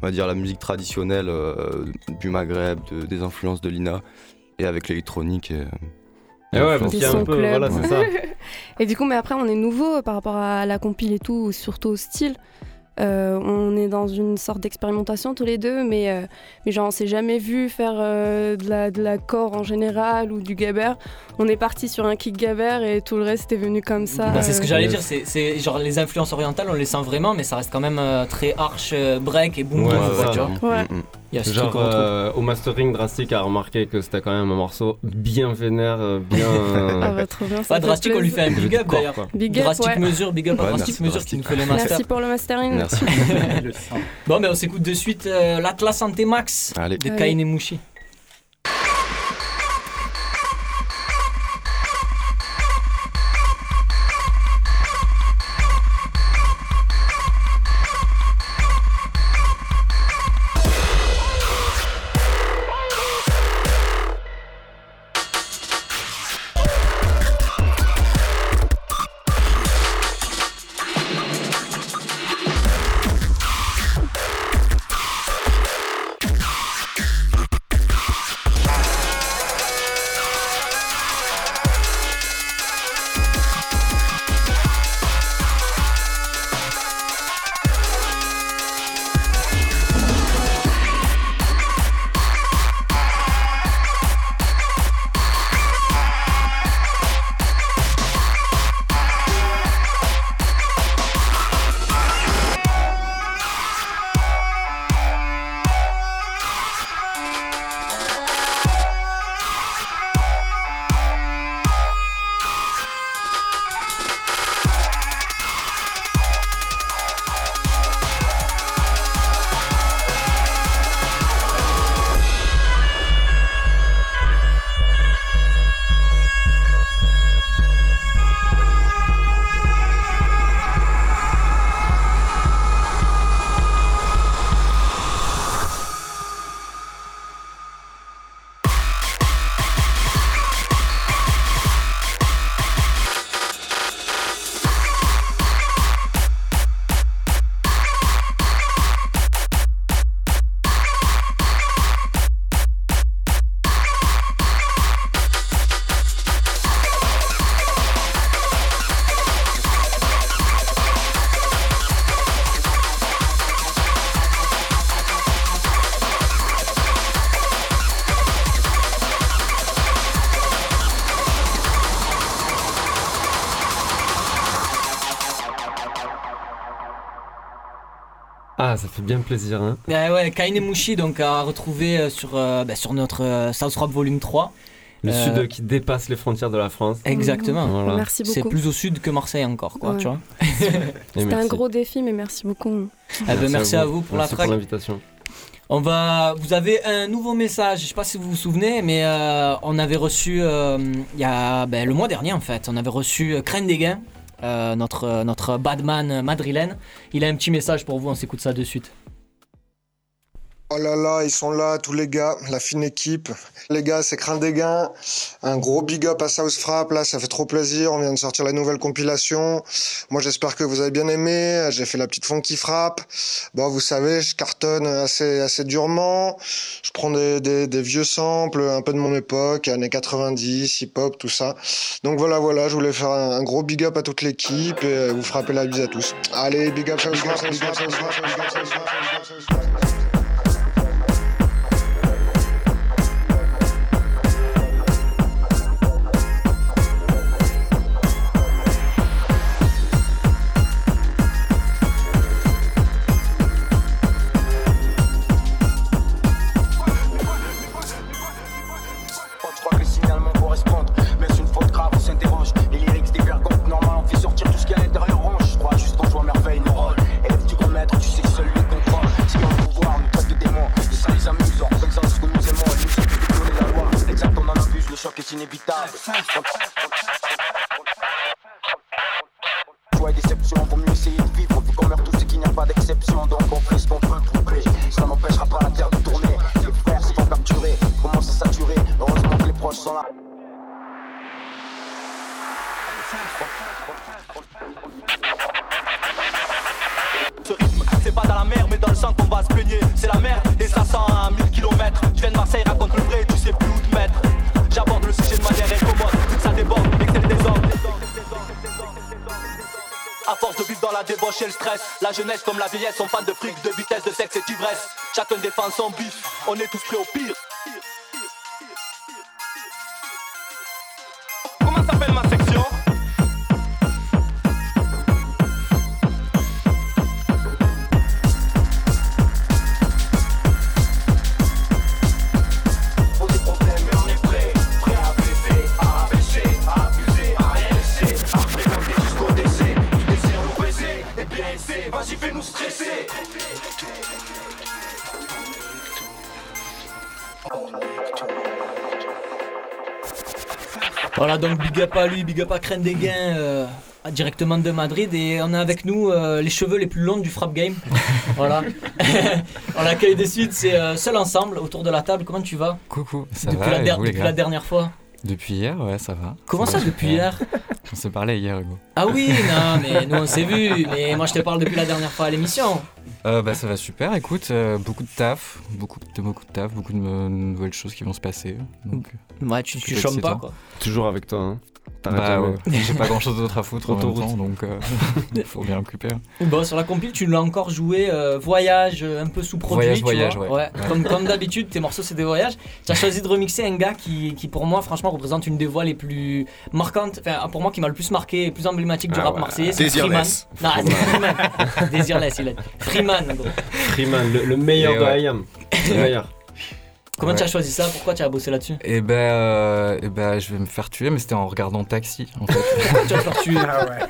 Speaker 18: on va dire, la musique traditionnelle euh, du Maghreb, de- des influences de Lina, et avec l'électronique. Et,
Speaker 1: Et ouais, parce qu'il y a un
Speaker 17: Son
Speaker 1: peu,
Speaker 17: club.
Speaker 1: voilà, c'est ça.
Speaker 17: et du coup, mais après, on est nouveau par rapport à la compile et tout, surtout au style. Euh, on est dans une sorte d'expérimentation tous les deux, mais, euh, mais genre on s'est jamais vu faire euh, de, la, de la core en général ou du gabber. On est parti sur un kick gabber et tout le reste est venu comme ça.
Speaker 2: Bah, c'est ce que
Speaker 17: euh,
Speaker 2: j'allais dire, c'est- genre les influences orientales, on les sent vraiment, mais ça reste quand même euh, très arch, euh, break et boom
Speaker 1: Ouais, Genre euh, au mastering, Drastic a remarqué que c'était quand même un morceau bien vénère, euh, bien.
Speaker 17: Ah bah, trop bien, ça
Speaker 2: on lui fait un big up
Speaker 1: Corps,
Speaker 2: d'ailleurs.
Speaker 17: Big up,
Speaker 2: Drastic
Speaker 17: ouais.
Speaker 2: Mesure, big up à
Speaker 18: Ouais,
Speaker 2: Drastic
Speaker 18: merci,
Speaker 2: Mesure qui nous fait les masters.
Speaker 17: Merci pour le mastering.
Speaker 18: Merci.
Speaker 2: Bon, mais on s'écoute de suite euh, l'Atlas Santé Max
Speaker 18: Allez.
Speaker 2: de
Speaker 17: Allez.
Speaker 2: Kain et Mouchi.
Speaker 1: Fait bien plaisir, hein.
Speaker 2: Ouais, ouais, Kain et Mouchi, donc à retrouver euh, sur, euh, bah, sur notre euh, South Rap Volume 3.
Speaker 1: Le
Speaker 2: Euh,
Speaker 1: sud qui dépasse les frontières de la France.
Speaker 2: Exactement.
Speaker 1: Voilà.
Speaker 17: Merci
Speaker 2: C'est
Speaker 17: beaucoup.
Speaker 2: plus au sud que Marseille encore, quoi,
Speaker 17: Ouais.
Speaker 2: tu vois.
Speaker 1: Et
Speaker 17: C'était un gros défi, mais merci beaucoup.
Speaker 2: Ah ben, merci à vous pour la
Speaker 1: Merci
Speaker 2: track.
Speaker 1: pour l'invitation.
Speaker 2: On va, vous avez un nouveau message. Je sais pas si vous vous souvenez, mais euh, on avait reçu euh, il y a ben, le mois dernier en fait, on avait reçu euh, Crène des Gains, notre notre badman madrilène. Il a un petit message pour vous. On s'écoute ça de suite.
Speaker 19: Oh là là, ils sont là, tous les gars, la fine équipe. Les gars, c'est Crin des Gains. Un gros big up à South Frapp, là, ça fait trop plaisir. On vient de sortir la nouvelle compilation. Moi, j'espère que vous avez bien aimé. J'ai fait la petite funky frappe. Bon, vous savez, je cartonne assez, assez durement. Je prends des, vieux samples, un peu de mon époque, années 90, hip-hop, tout ça. Donc voilà, voilà, je voulais faire un, gros big up à toute l'équipe et euh, vous frapper la bise à tous. Allez, big up, South
Speaker 9: jeunesse comme la vieillesse sont fans de fric, de vitesse, de sexe et d'ivresse. Chacun défend son bif, on est tous prêts au pire.
Speaker 20: Up à lui, big up à Gains, euh, directement de Madrid. Et on a avec nous euh, les cheveux les plus longs du Frap Game. voilà. on l'accueille de suite, c'est euh, seul ensemble autour de la table. Comment tu vas?
Speaker 21: Coucou, ça
Speaker 20: depuis
Speaker 21: va
Speaker 20: la, der-
Speaker 21: vous,
Speaker 20: depuis la dernière fois
Speaker 21: Depuis hier, ouais, ça va.
Speaker 20: Comment ça,
Speaker 21: va
Speaker 20: depuis hier?
Speaker 21: On s'est parlé hier, Hugo.
Speaker 20: Ah oui, non, mais nous on s'est vu. Mais moi je te parle depuis la dernière fois à l'émission.
Speaker 21: Euh, bah, ça va super, écoute, euh, beaucoup de taf, beaucoup de, beaucoup de taf, beaucoup de euh, nouvelles choses qui vont se passer. Donc, euh,
Speaker 20: Ouais, tu, tu chômes pas quoi.
Speaker 1: Toujours avec toi, hein.
Speaker 21: Bah, ouais, j'ai pas grand chose d'autre à foutre en même temps, donc euh, il faut bien occuper.
Speaker 20: Bon, sur la compile, tu l'as encore joué euh, voyage, un peu sous-produit.
Speaker 21: Voyage,
Speaker 20: tu
Speaker 21: voyage,
Speaker 20: vois.
Speaker 21: ouais. Ouais.
Speaker 20: Comme, comme d'habitude, tes morceaux c'est des voyages. Tu as choisi de remixer un gars qui, qui, pour moi, franchement, représente une des voix les plus marquantes, enfin, pour moi, qui m'a le plus marqué et plus emblématique du
Speaker 1: Ah
Speaker 20: rap
Speaker 1: ouais.
Speaker 20: marseillais. C'est Freeman.
Speaker 1: Désirless.
Speaker 20: Non. Désirless, il dit. Freeman, gros.
Speaker 1: Freeman, le, le meilleur
Speaker 21: Et
Speaker 1: de
Speaker 21: ouais.
Speaker 1: IAM. Le meilleur.
Speaker 20: Comment tu as
Speaker 21: Ouais.
Speaker 20: choisi ça? Pourquoi tu as bossé là-dessus?
Speaker 21: Et ben, euh, eh ben, je vais me faire tuer, mais c'était en regardant Taxi, en fait.
Speaker 20: Pourquoi tu vas te faire tuer?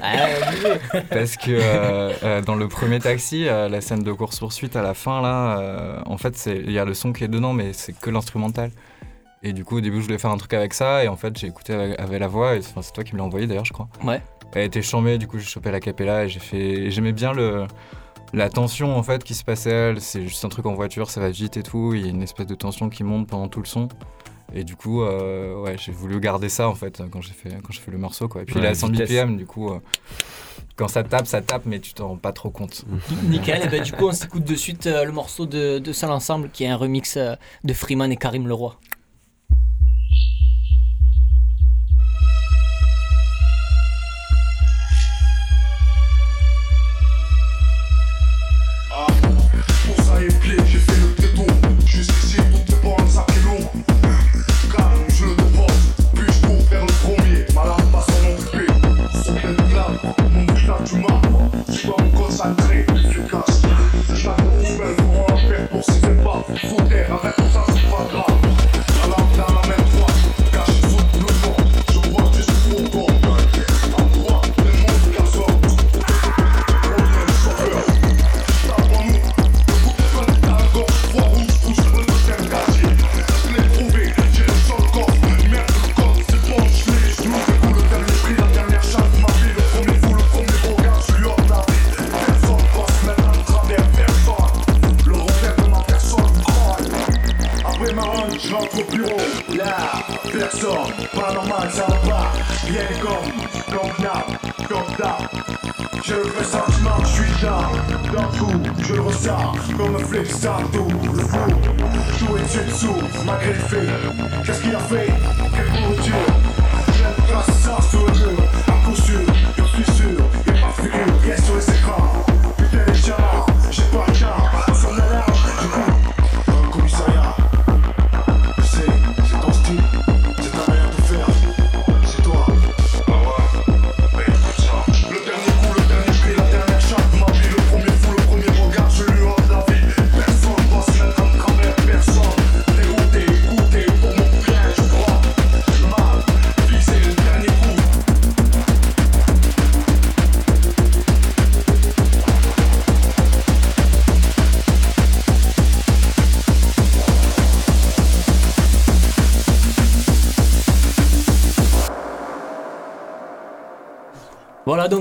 Speaker 20: Ah, obligé.
Speaker 21: Parce que euh, euh, dans le premier taxi, euh, la scène de course-poursuite à la fin, là, euh, en fait, c'est- il y a le son qui est dedans, mais c'est que l'instrumental. Et du coup, au début, je voulais faire un truc avec ça, et en fait, j'ai écouté avec, avec la voix, et c'est enfin, c'est toi qui me l'as envoyé d'ailleurs, je crois.
Speaker 20: Ouais.
Speaker 21: Elle était chambée, du coup, j'ai chopé la capella, et j'ai fait. et J'aimais bien le. La tension en fait qui se passait, c'est juste un truc en voiture, ça va vite et tout, il y a une espèce de tension qui monte pendant tout le son. Et du coup, euh, ouais, j'ai voulu garder ça en fait quand j'ai fait, quand j'ai fait le morceau quoi. Et puis
Speaker 1: Ouais,
Speaker 21: il est à 100
Speaker 1: vitesse.
Speaker 21: BPM, du coup, euh, quand ça tape, ça tape, mais tu t'en rends pas trop compte.
Speaker 20: Nickel, et ben, du coup on s'écoute de suite euh, le morceau de, de Seul Ensemble qui est un remix euh, de Freeman et Karim Leroy.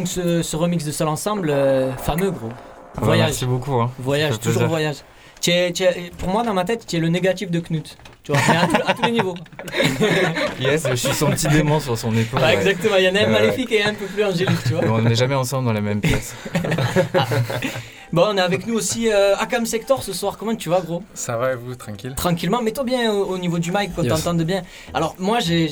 Speaker 2: Donc ce, ce remix de Seul Ensemble, euh, fameux gros.
Speaker 21: Ouais,
Speaker 2: Voyage.
Speaker 21: merci beaucoup, hein.
Speaker 2: Voyage, toujours
Speaker 21: plaisir.
Speaker 2: voyage. Tu es- tu es- pour moi, dans ma tête, tu es le négatif de Knut. Tu vois, mais à, tous- à tous les niveaux.
Speaker 21: Yes, je suis son petit démon sur son épaule.
Speaker 2: Ouais. exactement, il y en a un maléfique et un peu plus angélique, tu vois.
Speaker 21: On n'est jamais ensemble dans la même pièce.
Speaker 2: Bon, on est avec nous aussi euh, Akam Sector ce soir. Comment tu vas, gros?
Speaker 22: Ça va et vous, tranquille?
Speaker 2: Tranquillement, mets-toi bien au, au niveau du mic, qu'on
Speaker 22: Yes.
Speaker 2: t'entende bien. Alors, moi, j'ai,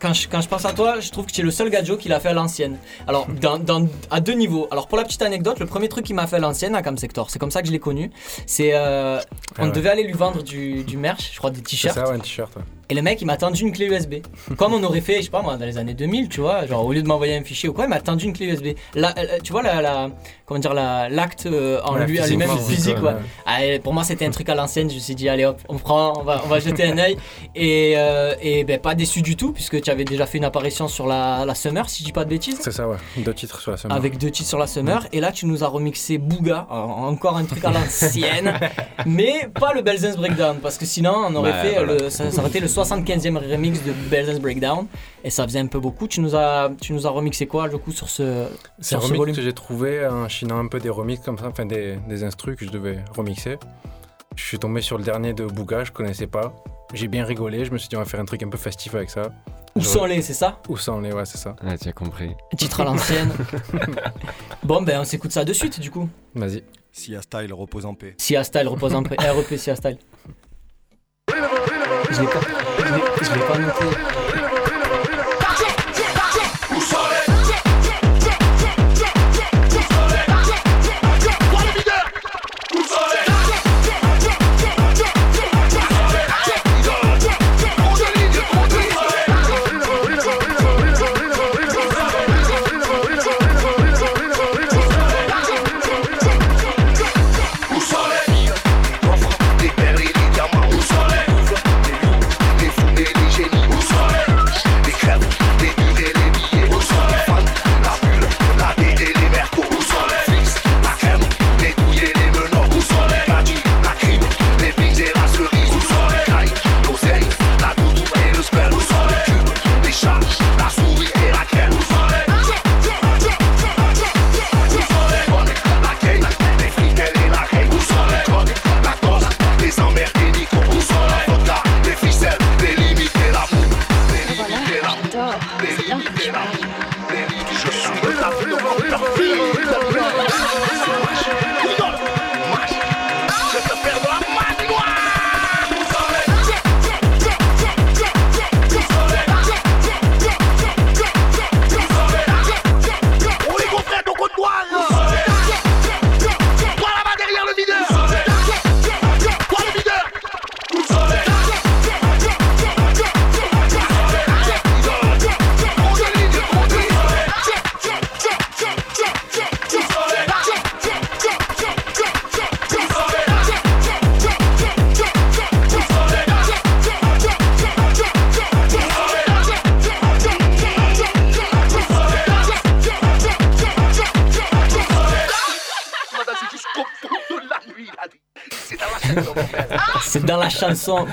Speaker 2: quand, je, quand je pense à toi, je trouve que tu es le seul gadjo qui l'a fait à l'ancienne. Alors, dans, dans- à deux niveaux. Alors, pour la petite anecdote, le premier truc qu'il m'a fait à l'ancienne, Akam Sector, c'est comme ça que je l'ai connu. C'est. euh, on
Speaker 22: Ah ouais.
Speaker 2: devait aller lui vendre du, du merch, je crois, des
Speaker 22: C'est
Speaker 2: t-shirts.
Speaker 22: ça, ouais, un t-shirt. ouais.
Speaker 2: Et le mec, il m'a tendu une clé USB. Comme on aurait fait, je sais pas moi, dans les années 2000, tu vois, genre au lieu de m'envoyer un fichier ou quoi, il m'a tendu une clé USB. Euh, tu vois, la, la- comment dire, la- l'acte euh, en lui, à lui-même
Speaker 22: physiquement,
Speaker 2: physique,
Speaker 22: ouais,
Speaker 2: Ah, pour moi, c'était un truc à l'ancienne. Je me suis dit, allez hop, on prend, on va, on va jeter un œil. Et, euh, et ben, pas déçu du tout, puisque tu avais déjà fait une apparition sur la, la Summer, si je dis pas de bêtises.
Speaker 22: C'est ça, ouais. Deux titres sur la semaine.
Speaker 2: Avec deux titres sur la Summer, et là tu nous as remixé Booga, Alors, encore un truc à l'ancienne, mais pas le Belzens Breakdown, parce que sinon on aurait fait
Speaker 22: voilà.
Speaker 2: le, ça, ça aurait été le 75e remix de Belzens Breakdown, et ça faisait un peu beaucoup. Tu nous as, tu nous as remixé quoi du coup sur ce,
Speaker 22: C'est un
Speaker 2: sur ce
Speaker 22: remix
Speaker 2: volume
Speaker 22: que j'ai trouvé en chinant un peu des remix comme ça, enfin des, des instrus que je devais remixer. Je suis tombé sur le dernier de Bouga, je connaissais pas. J'ai bien rigolé, je me suis dit on va faire un truc un peu festif avec ça.
Speaker 2: Où sont les, c'est ça?
Speaker 22: Où sont les, ouais, c'est ça.
Speaker 1: Ah, tu as compris.
Speaker 2: Titre à l'ancienne. bon ben on s'écoute ça de suite du coup.
Speaker 22: Vas-y.
Speaker 23: Sia Style repose en paix.
Speaker 2: Sia Style repose en paix. REP Sia Style. Je l'ai pas, je l'ai- je l'ai pas noté.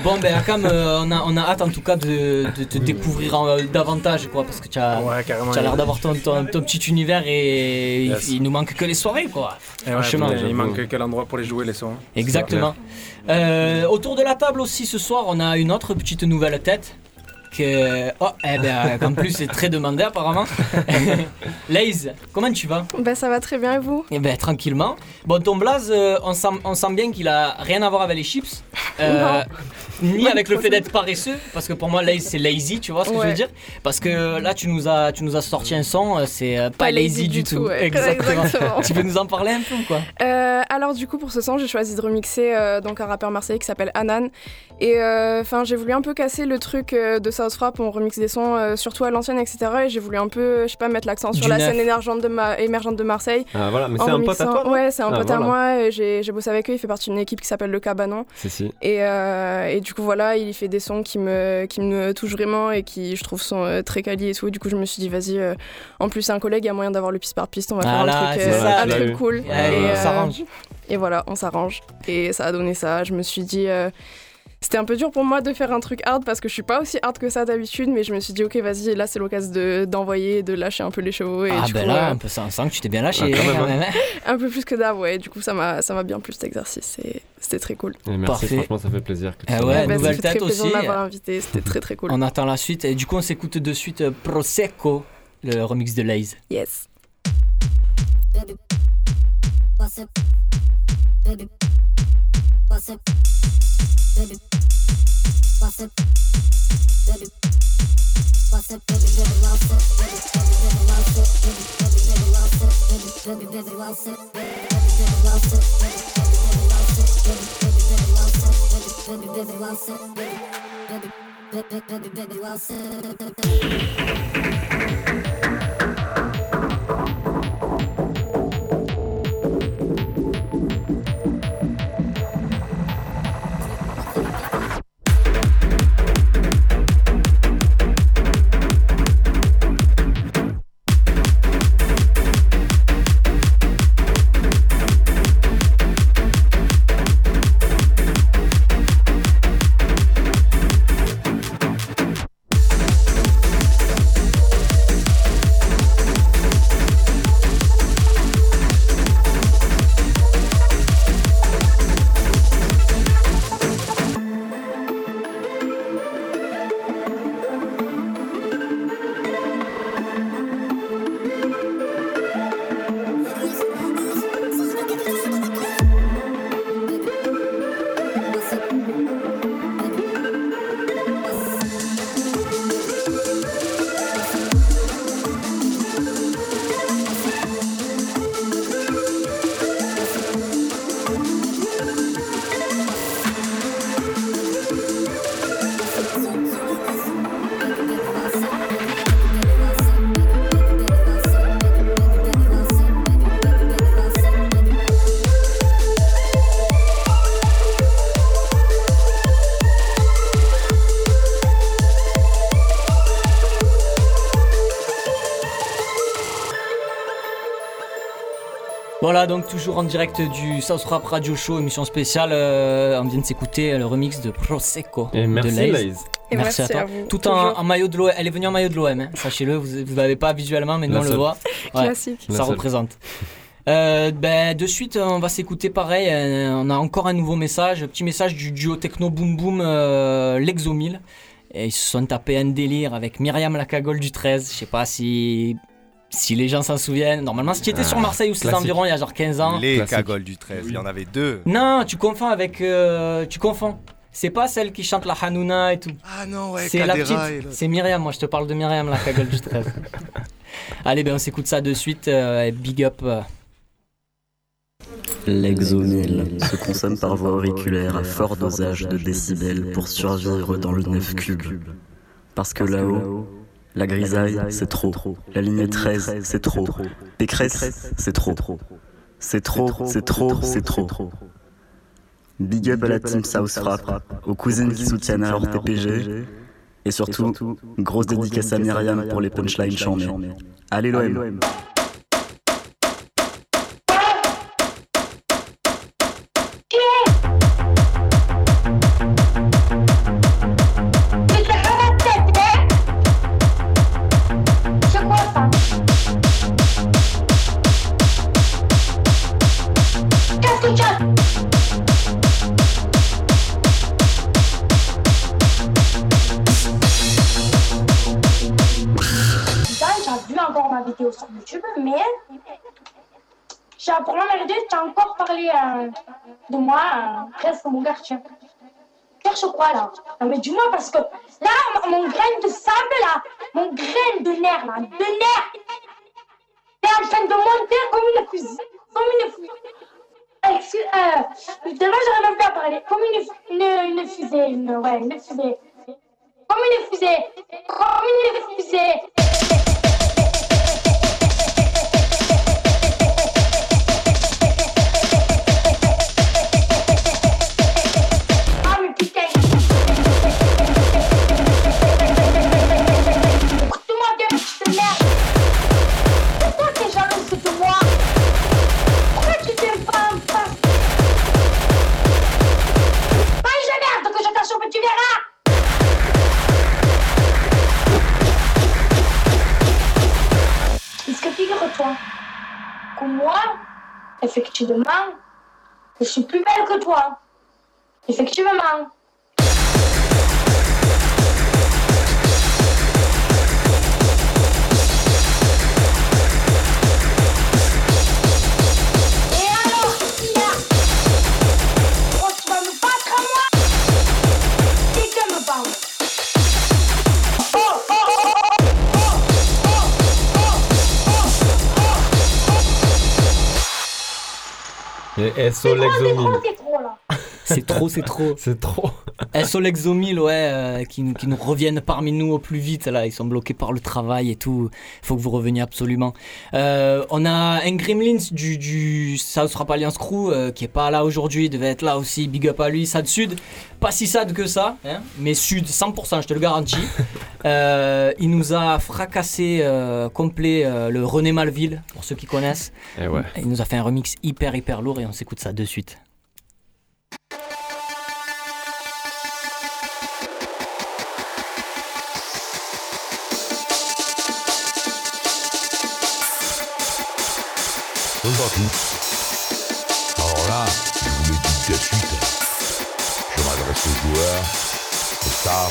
Speaker 2: Bon ben Akam, euh, on, a, on a hâte en tout cas de, de te découvrir en- euh, davantage quoi, parce que tu as,
Speaker 22: carrément,
Speaker 2: tu as l'air d'avoir ton, ton, ton petit univers et
Speaker 22: Yes.
Speaker 2: il, il nous manque que les soirées quoi.
Speaker 22: Et ouais,
Speaker 2: Franchement.
Speaker 22: putain, il manque quel endroit pour les jouer les sons.
Speaker 2: Exactement. Euh, autour de la table aussi ce soir, on a une autre petite nouvelle tête. Que... Oh, eh ben, en plus c'est très demandé apparemment. Laze, comment tu vas?
Speaker 17: Bah ça va très bien et vous?
Speaker 2: Eh ben tranquillement. Bon ton blaze, euh, on, sent, on sent bien qu'il a rien à voir avec les chips. Euh, ni avec le fait d'être paresseux, parce que pour moi lazy c'est lazy, tu vois ce que je veux dire? Parce que là tu nous as, tu nous as sorti un son, euh, c'est euh, pas,
Speaker 17: Pas
Speaker 2: lazy,
Speaker 17: lazy
Speaker 2: du tout.
Speaker 17: tout, ouais.
Speaker 2: Exactement.
Speaker 17: Exactement.
Speaker 2: tu peux nous en parler un peu ou quoi?
Speaker 17: Euh, alors du coup pour ce son j'ai choisi de remixer euh, donc un rappeur marseillais qui s'appelle Anan et enfin j'ai voulu un peu casser le truc euh, de South Frap on remixe des sons euh, surtout à l'ancienne etc et j'ai voulu un peu je sais pas mettre l'accent sur
Speaker 1: Du
Speaker 17: la
Speaker 1: neuf.
Speaker 17: scène émergente de, ma- émergente de Marseille.
Speaker 1: Ah, voilà, mais
Speaker 17: en
Speaker 1: c'est un pote à toi,
Speaker 17: ouais c'est un
Speaker 1: Ah,
Speaker 17: pote à moi j'ai j'ai bossé avec eux il fait partie d'une équipe qui s'appelle le Cabanon.
Speaker 1: Si, si.
Speaker 17: et, euh, et du coup voilà il fait des sons qui me, qui me touchent vraiment et qui je trouve sont euh, très quali et tout. Du coup je me suis dit vas-y euh, en plus c'est un collègue il y a moyen d'avoir le piste par piste on va faire un truc, euh,
Speaker 2: ça,
Speaker 17: un cool.
Speaker 2: Ouais,
Speaker 17: et,
Speaker 2: on s'arrange.
Speaker 17: et voilà on s'arrange. Et ça a donné ça. Je me suis dit euh,
Speaker 24: c'était un peu dur pour moi de faire un truc hard parce que je suis pas aussi hard que ça d'habitude, mais je me suis dit, ok, vas-y, là c'est l'occasion de- d'envoyer, de lâcher un peu les chevaux. Et
Speaker 2: Ah
Speaker 24: du
Speaker 2: ben
Speaker 24: coup,
Speaker 2: là,
Speaker 24: euh,
Speaker 2: un peu ça, on sent que tu t'es bien lâché.
Speaker 1: Ah, quand même,
Speaker 2: quand
Speaker 1: hein.
Speaker 24: un peu plus que d'hab, ouais. Du coup, ça m'a ça m'a bien plu cet exercice. et C'était très cool.
Speaker 1: Et merci,
Speaker 2: Parfait.
Speaker 1: franchement, ça fait plaisir. Que tu sois
Speaker 2: ouais,
Speaker 1: là.
Speaker 24: Bah,
Speaker 2: nouvelle
Speaker 24: très
Speaker 2: tête aussi.
Speaker 24: de m'avoir invité, c'était très très cool.
Speaker 2: On attend la suite. Et du coup, on s'écoute de suite euh, Prosecco, le remix de Laze.
Speaker 24: Yes.
Speaker 25: What's up? Baby. What's up? Baby. What's up? dönüp basıp dönüp basıp dönüp dönüp basıp dönüp dönüp basıp dönüp dönüp dönüp basıp dönüp dönüp dönüp basıp dönüp dönüp basıp dönüp dönüp basıp dönüp dönüp dönüp basıp dönüp dönüp dönüp basıp dönüp dönüp dönüp dönüp basıp
Speaker 2: Voilà, donc toujours en direct du South Rap Radio Show, émission spéciale. euh, on vient de s'écouter euh, le remix de Prosecco.
Speaker 1: Et merci,
Speaker 2: de Laze.
Speaker 1: Laze.
Speaker 24: Et
Speaker 2: Merci,
Speaker 24: merci
Speaker 2: à toi.
Speaker 24: à vous,
Speaker 2: Tout en, maillot de l'OM. Elle est venue en maillot de l'OM, hein, sachez-le. Vous ne l'avez pas visuellement, mais nous on le voit.
Speaker 24: Classique.
Speaker 1: La
Speaker 2: Ça représente. Euh, ben, de suite, on va s'écouter pareil. euh, on a encore un nouveau message. Petit message du duo techno boom boom euh, Lexomil. Et ils se sont tapés un délire avec Myriam la cagole du 13. Je sais pas si, si les gens s'en souviennent. Normalement, si tu étais
Speaker 23: Ah,
Speaker 2: sur Marseille ou ses
Speaker 23: classique.
Speaker 2: environs il y a genre 15 ans.
Speaker 23: Les
Speaker 1: Classique.
Speaker 23: cagoles du 13, il y en avait deux.
Speaker 2: Non, tu confonds avec. euh, tu confonds. C'est pas celle qui chante la Hanouna et tout.
Speaker 23: Ah non, ouais,
Speaker 2: C'est la
Speaker 23: Kadera
Speaker 2: petite. C'est Myriam, moi je te parle de Myriam, la cagole du 13. Allez, ben on s'écoute ça de suite. euh, et big up. euh,
Speaker 26: L'exomil se consomme par voie auriculaire à fort dosage de décibels pour survivre dans le 9 cube. Parce que là-haut, la grisaille, c'est trop. La ligne 13, c'est trop. Pécresse, c'est trop. C'est trop, c'est trop, c'est trop. Big up à la team South Frap, aux cousines qui soutiennent alors TPG. Et surtout, grosse dédicace à Myriam pour les punchlines chambées. Allez l'OM
Speaker 25: de moi, presque mon quartier. Cherche quoi là Non mais dis-moi parce que là, mon grain de sable là, mon grain de nerf là, de nerf, est en train de monter comme une fusée, comme une fusée. Excuse, euh, demain j'aurais même pas parler, comme une, une, une fusée, une, ouais, une fusée. Comme une fusée, comme une fusée. Effectivement, je suis plus belle que toi. Effectivement. Et
Speaker 1: SO Lexomil.
Speaker 25: C'est trop.
Speaker 2: C'est trop, c'est trop. SO Lexomil, ouais, euh, qui, nous, qui nous reviennent parmi nous au plus vite. Là, ils sont bloqués par le travail et tout. Il faut que vous reveniez absolument. Euh, on a un Gremlins du, du South Rap Alliance Crew euh, qui est pas là aujourd'hui. Il devait être là aussi. Big up à lui. Sad Sud. Pas si sad que ça, hein, mais Sud 100%, je te le garantis. Euh, il nous a fracassé complet le René Malville, pour ceux qui connaissent.
Speaker 1: Et ouais.
Speaker 2: Il nous a fait un remix hyper, hyper lourd et on s'écoute ça de suite.
Speaker 27: Tous. Alors là, je vous le dis de suite, je m'adresse aux joueurs, aux stars.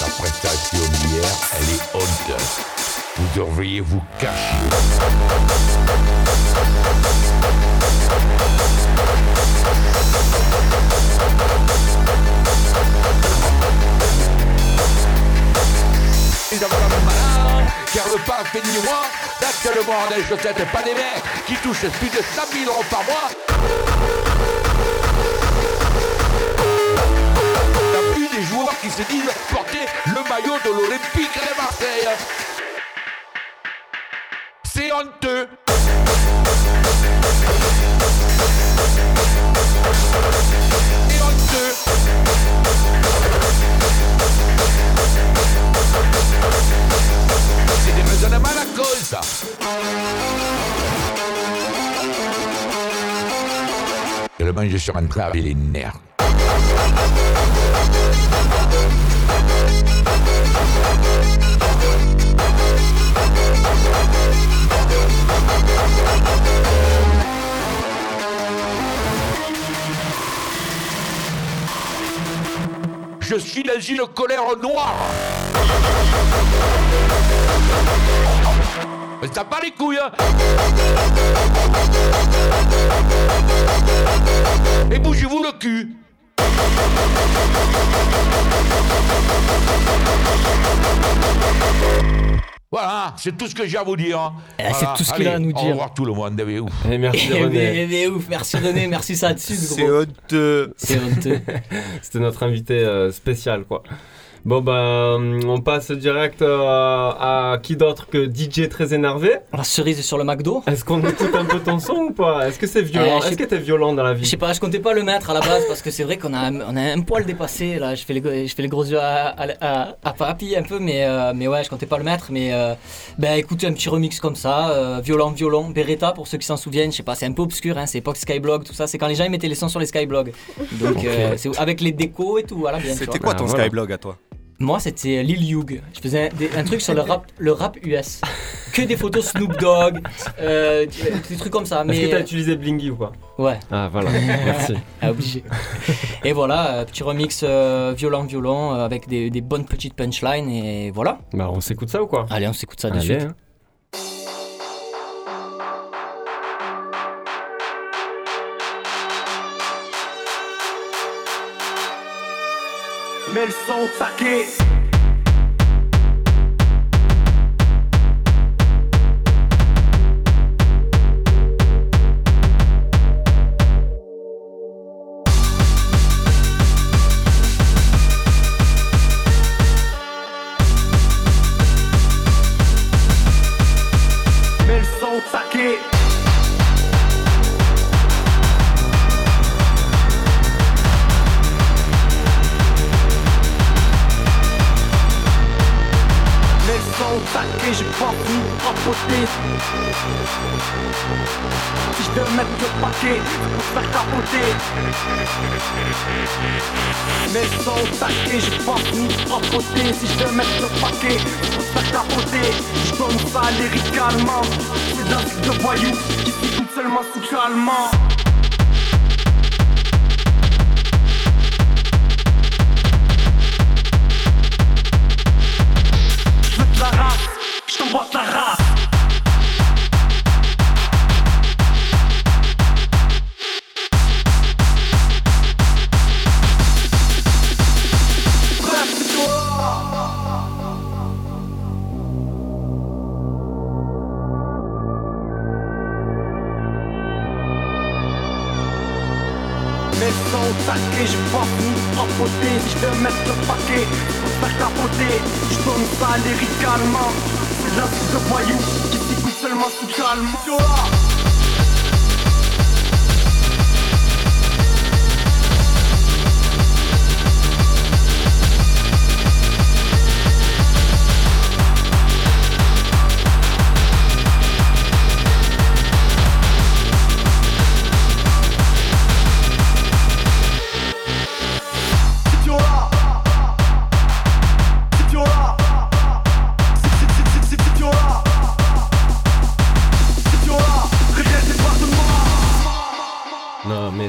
Speaker 27: La prestation d'hier, elle est honteuse. Vous devriez vous cacher.
Speaker 28: Car le pas fait ni moi. Actuellement, des chaussettes, pas des mecs, qui touchent plus de 100 000 euros par mois. T'as plus des joueurs qui se disent porter le maillot de l'Olympique de Marseille. C'est honteux. C'est honteux.
Speaker 27: Je suis rentré avec les nerfs.
Speaker 28: Je suis dans une colère noire. Mais ça pas les couilles. hein. Et bougez-vous le cul. Voilà, c'est tout ce que j'ai à vous dire.
Speaker 2: Eh, c'est tout ce qu'il a à nous
Speaker 28: Au
Speaker 2: dire.
Speaker 28: revoir tout le monde. Eh, ouf.
Speaker 1: Et merci
Speaker 2: Eh,
Speaker 1: René.
Speaker 2: mais, mais ouf, merci René, merci ça dessus.
Speaker 1: C'est honteux.
Speaker 2: C'est honteux.
Speaker 1: C'était notre invité euh, spécial, quoi. Bon, bah, on passe direct euh, à qui d'autre que DJ très énervé?
Speaker 2: La cerise sur le McDo.
Speaker 1: Est-ce qu'on écoute un peu ton son ou pas? Est-ce que c'est violent?
Speaker 2: Euh, je
Speaker 1: Est-ce que t'es violent dans la
Speaker 2: Je
Speaker 1: vie
Speaker 2: sais pas, je comptais pas le mettre à la base parce que c'est vrai qu'on a, on a un poil dépassé. Là, je fais les, je fais les gros yeux à, à, à, à papy un peu, mais, euh, mais ouais, je comptais pas le mettre. Mais euh, ben écoute, un petit remix comme ça, euh, violent, violent. Beretta, pour ceux qui s'en souviennent, je sais pas, c'est un peu obscur, hein, c'est époque Skyblog, tout ça. C'est quand les gens ils mettaient les sons sur les Skyblogs. Donc, euh, c'est avec les décos et tout, voilà bien.
Speaker 29: C'était quoi ton Skyblog à toi?
Speaker 2: Moi, c'était Lil Hugh. Je faisais un, des- un truc sur le rap, le rap US. Que des photos Snoop Dogg, euh, des trucs comme ça.
Speaker 1: Est-ce
Speaker 2: Mais
Speaker 1: que t'as utilisé Blingy ou pas
Speaker 2: Ouais.
Speaker 1: Ah, voilà, merci.
Speaker 2: Ah, obligé. Et voilà, euh, petit remix euh, violent, violent, euh, avec des, des bonnes petites punchlines, et voilà.
Speaker 1: Bah, on s'écoute ça ou quoi
Speaker 2: Allez, on s'écoute ça de
Speaker 1: Allez,
Speaker 2: suite.
Speaker 1: hein.
Speaker 13: Mais le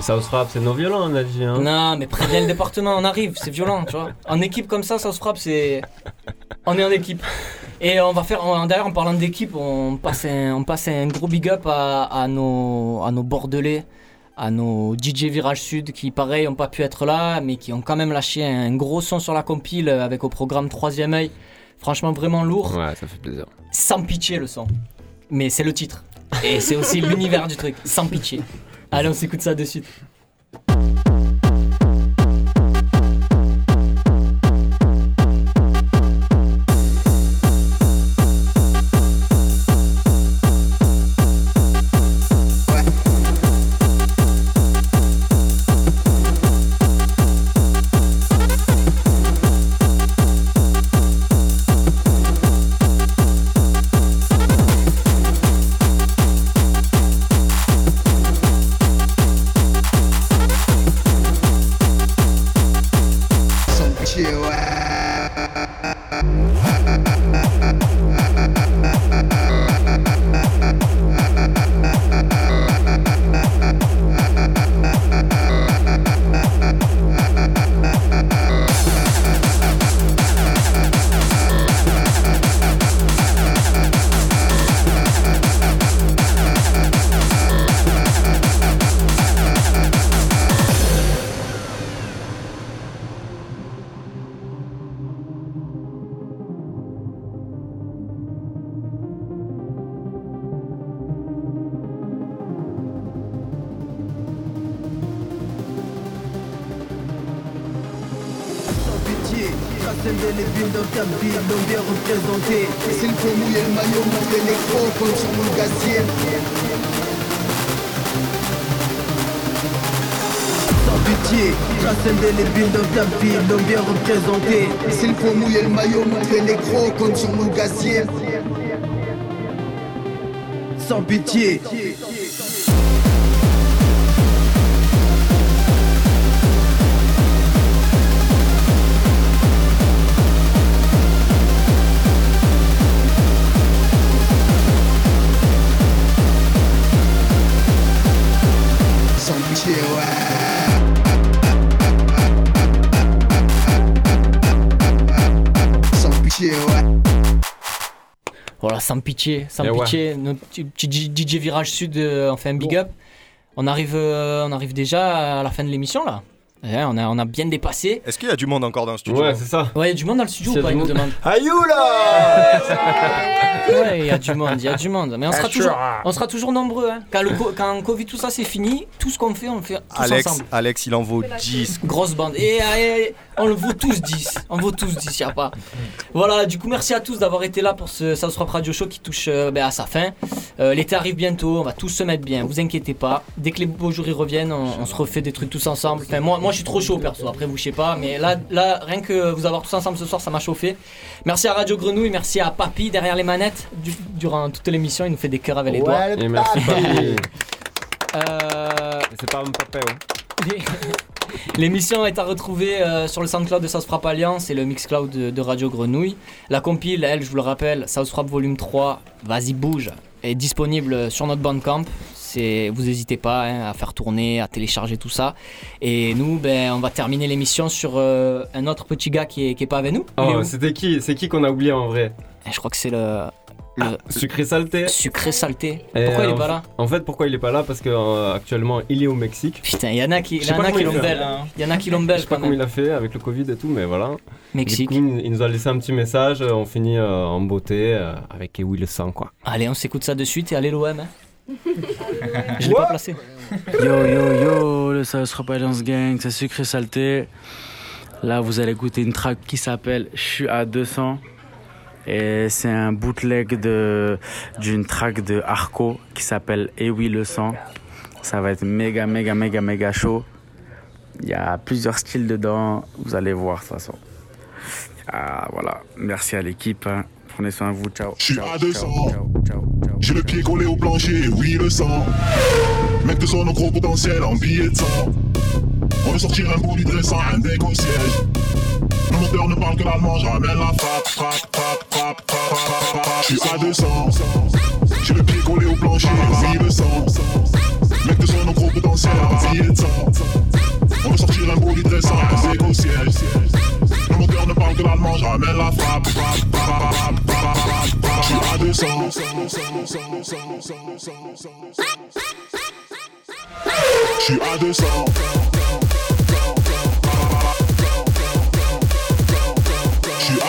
Speaker 1: South Rap, c'est non violent, on a dit. Hein.
Speaker 2: Non, mais préviens le département, on arrive, c'est violent, tu vois. En équipe comme ça, ça se frappe, c'est. On est en équipe. Et on va faire. D'ailleurs, en parlant d'équipe, on passe un, on passe un gros big up à, à nos, à nos Bordelais, à nos DJ Virage Sud qui, pareil, n'ont pas pu être là, mais qui ont quand même lâché un gros son sur la compile avec au programme Troisième œil. Franchement, vraiment lourd.
Speaker 1: Ouais, ça fait plaisir.
Speaker 2: Sans pitié le son. Mais c'est le titre. Et c'est aussi l'univers du truc. Sans pitié. Allez, on s'écoute ça de suite.
Speaker 7: Sans pitié,
Speaker 30: sans
Speaker 1: Eh ouais.
Speaker 2: pitié. Notre petit DJ Virage Sud, euh, on fait un big up. On arrive, euh, on arrive déjà à la fin de l'émission là. Ouais, on, a, on a bien dépassé.
Speaker 31: Est-ce qu'il y a du monde encore dans le studio
Speaker 1: Ouais, c'est ça.
Speaker 2: Ouais, il y a du monde dans le studio ou pas Il nous demande.
Speaker 31: Là
Speaker 2: Ouais, il y a du monde, il y a du monde. Mais on sera toujours, on sera toujours nombreux. Hein. Quand, le co- quand Covid, tout ça c'est fini, tout ce qu'on fait, on le fait tous
Speaker 31: Alex,
Speaker 2: ensemble.
Speaker 31: Alex, il en vaut 10.
Speaker 2: Grosse bande. Et, et- On le vaut tous 10. On vaut tous 10, y a pas. Voilà, du coup, merci à tous d'avoir été là pour ce South Rap Radio Show qui touche euh, ben, à sa fin. Euh, L'été arrive bientôt, on va tous se mettre bien, vous inquiétez pas. Dès que les beaux jours y reviennent, on, on se refait des trucs tous ensemble. Enfin, moi, moi, je suis trop chaud perso, après vous, je sais pas. Mais là, là, rien que vous avoir tous ensemble ce soir, ça m'a chauffé. Merci à Radio Grenouille, merci à Papy derrière les manettes. Du- durant toute l'émission, il nous fait des cœurs avec les
Speaker 1: Ouais,
Speaker 2: doigts.
Speaker 1: le Et merci, Papy.
Speaker 2: Euh,
Speaker 1: C'est pas un papé, ouais.
Speaker 2: L'émission est à retrouver euh, sur le SoundCloud de South Frappe Alliance et le Mixcloud de, de Radio Grenouille. La compile, elle, je vous le rappelle, South Frappe Volume 3, Vas-y bouge, est disponible sur notre Bandcamp. C'est, vous n'hésitez pas hein, à faire tourner, à télécharger tout ça. Et nous, ben, on va terminer l'émission sur euh, un autre petit gars qui est, qui est pas avec nous.
Speaker 1: Oh, c'était qui C'est qui qu'on a oublié en vrai?
Speaker 2: Je crois que c'est le. Le
Speaker 1: Sucré salté.
Speaker 2: Sucré salté.
Speaker 1: Et
Speaker 2: Pourquoi il est
Speaker 1: en-
Speaker 2: pas là
Speaker 1: En fait, pourquoi il est pas là? Parce qu'actuellement, il est au Mexique.
Speaker 2: Putain, il y en a qui,
Speaker 1: Je
Speaker 2: il y en a qui hein. Y en a qui l'ont belle
Speaker 1: Je sais pas comment il a fait avec le Covid et tout, mais voilà.
Speaker 2: Mexique.
Speaker 1: Du coup, il nous a laissé un petit message. euh, On finit euh, en beauté euh, avec Ewi le sang, quoi.
Speaker 2: Allez, on s'écoute ça de suite et allez l'OM. Hein. Je l'ai pas placé.
Speaker 29: Yo yo yo, le South Rap Alliance Gang, c'est sucré salté. Là, vous allez écouter une track qui s'appelle Je suis à 200. Et c'est un bootleg de, d'une track de Arco qui s'appelle Eh oui le sang. Ça va être méga, méga, méga, méga chaud. Il y a plusieurs styles dedans. Vous allez voir, de toute façon. Ah, voilà. Merci à l'équipe. hein. Prenez soin de vous. Ciao.
Speaker 32: Je suis à
Speaker 29: ciao,
Speaker 32: 200.
Speaker 29: ciao, ciao, ciao.
Speaker 32: J'ai le pied collé au plancher, oui le sang. Mec de son gros potentiel en billet de sang. On veut sortir un bout dressant, un deck au siège. Moteur ne parle que l'allemand, je ramène la frappe, frappe, frappe, à 200. J'ai le pied collé au plancher, oui le sang. Mec de son potentiel en billet de sang. On veut sortir un dressant, un deck au siège. Le moteur ne parle que l'allemand, je ramène la frappe, frappe, frappe, frappe, à 200. Je suis à 200.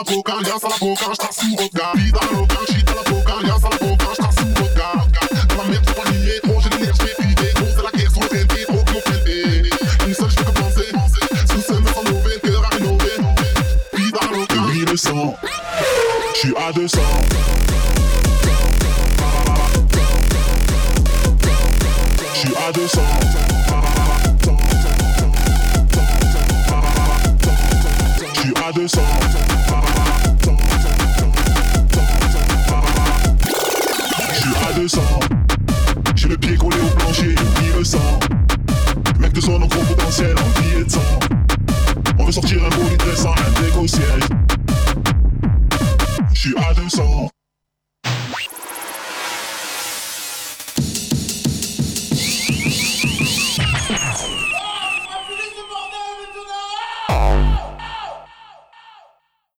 Speaker 32: la boca, y'a ça la boca, je t'en sous vodka. Vida loca, suis dans la boca, y'a ça la boca, je t'en sous vodka. Dans la merde, faut pas nier, trop j'ai l'énergie, j'ai privé, trop c'est la sous le PLP, trop qu'ils ont prélevé. Une seule, je fais que penser, sous me sans mauvais, cœur à rénover. Vida loca, oui le sang, je suis à 200. Je suis à 200. Je suis à 200. Suis à 200. J'ai le pied collé au plancher, il le sang. Mec de son gros potentiel en billet de sang. On veut sortir un beau dressant, un déco siège.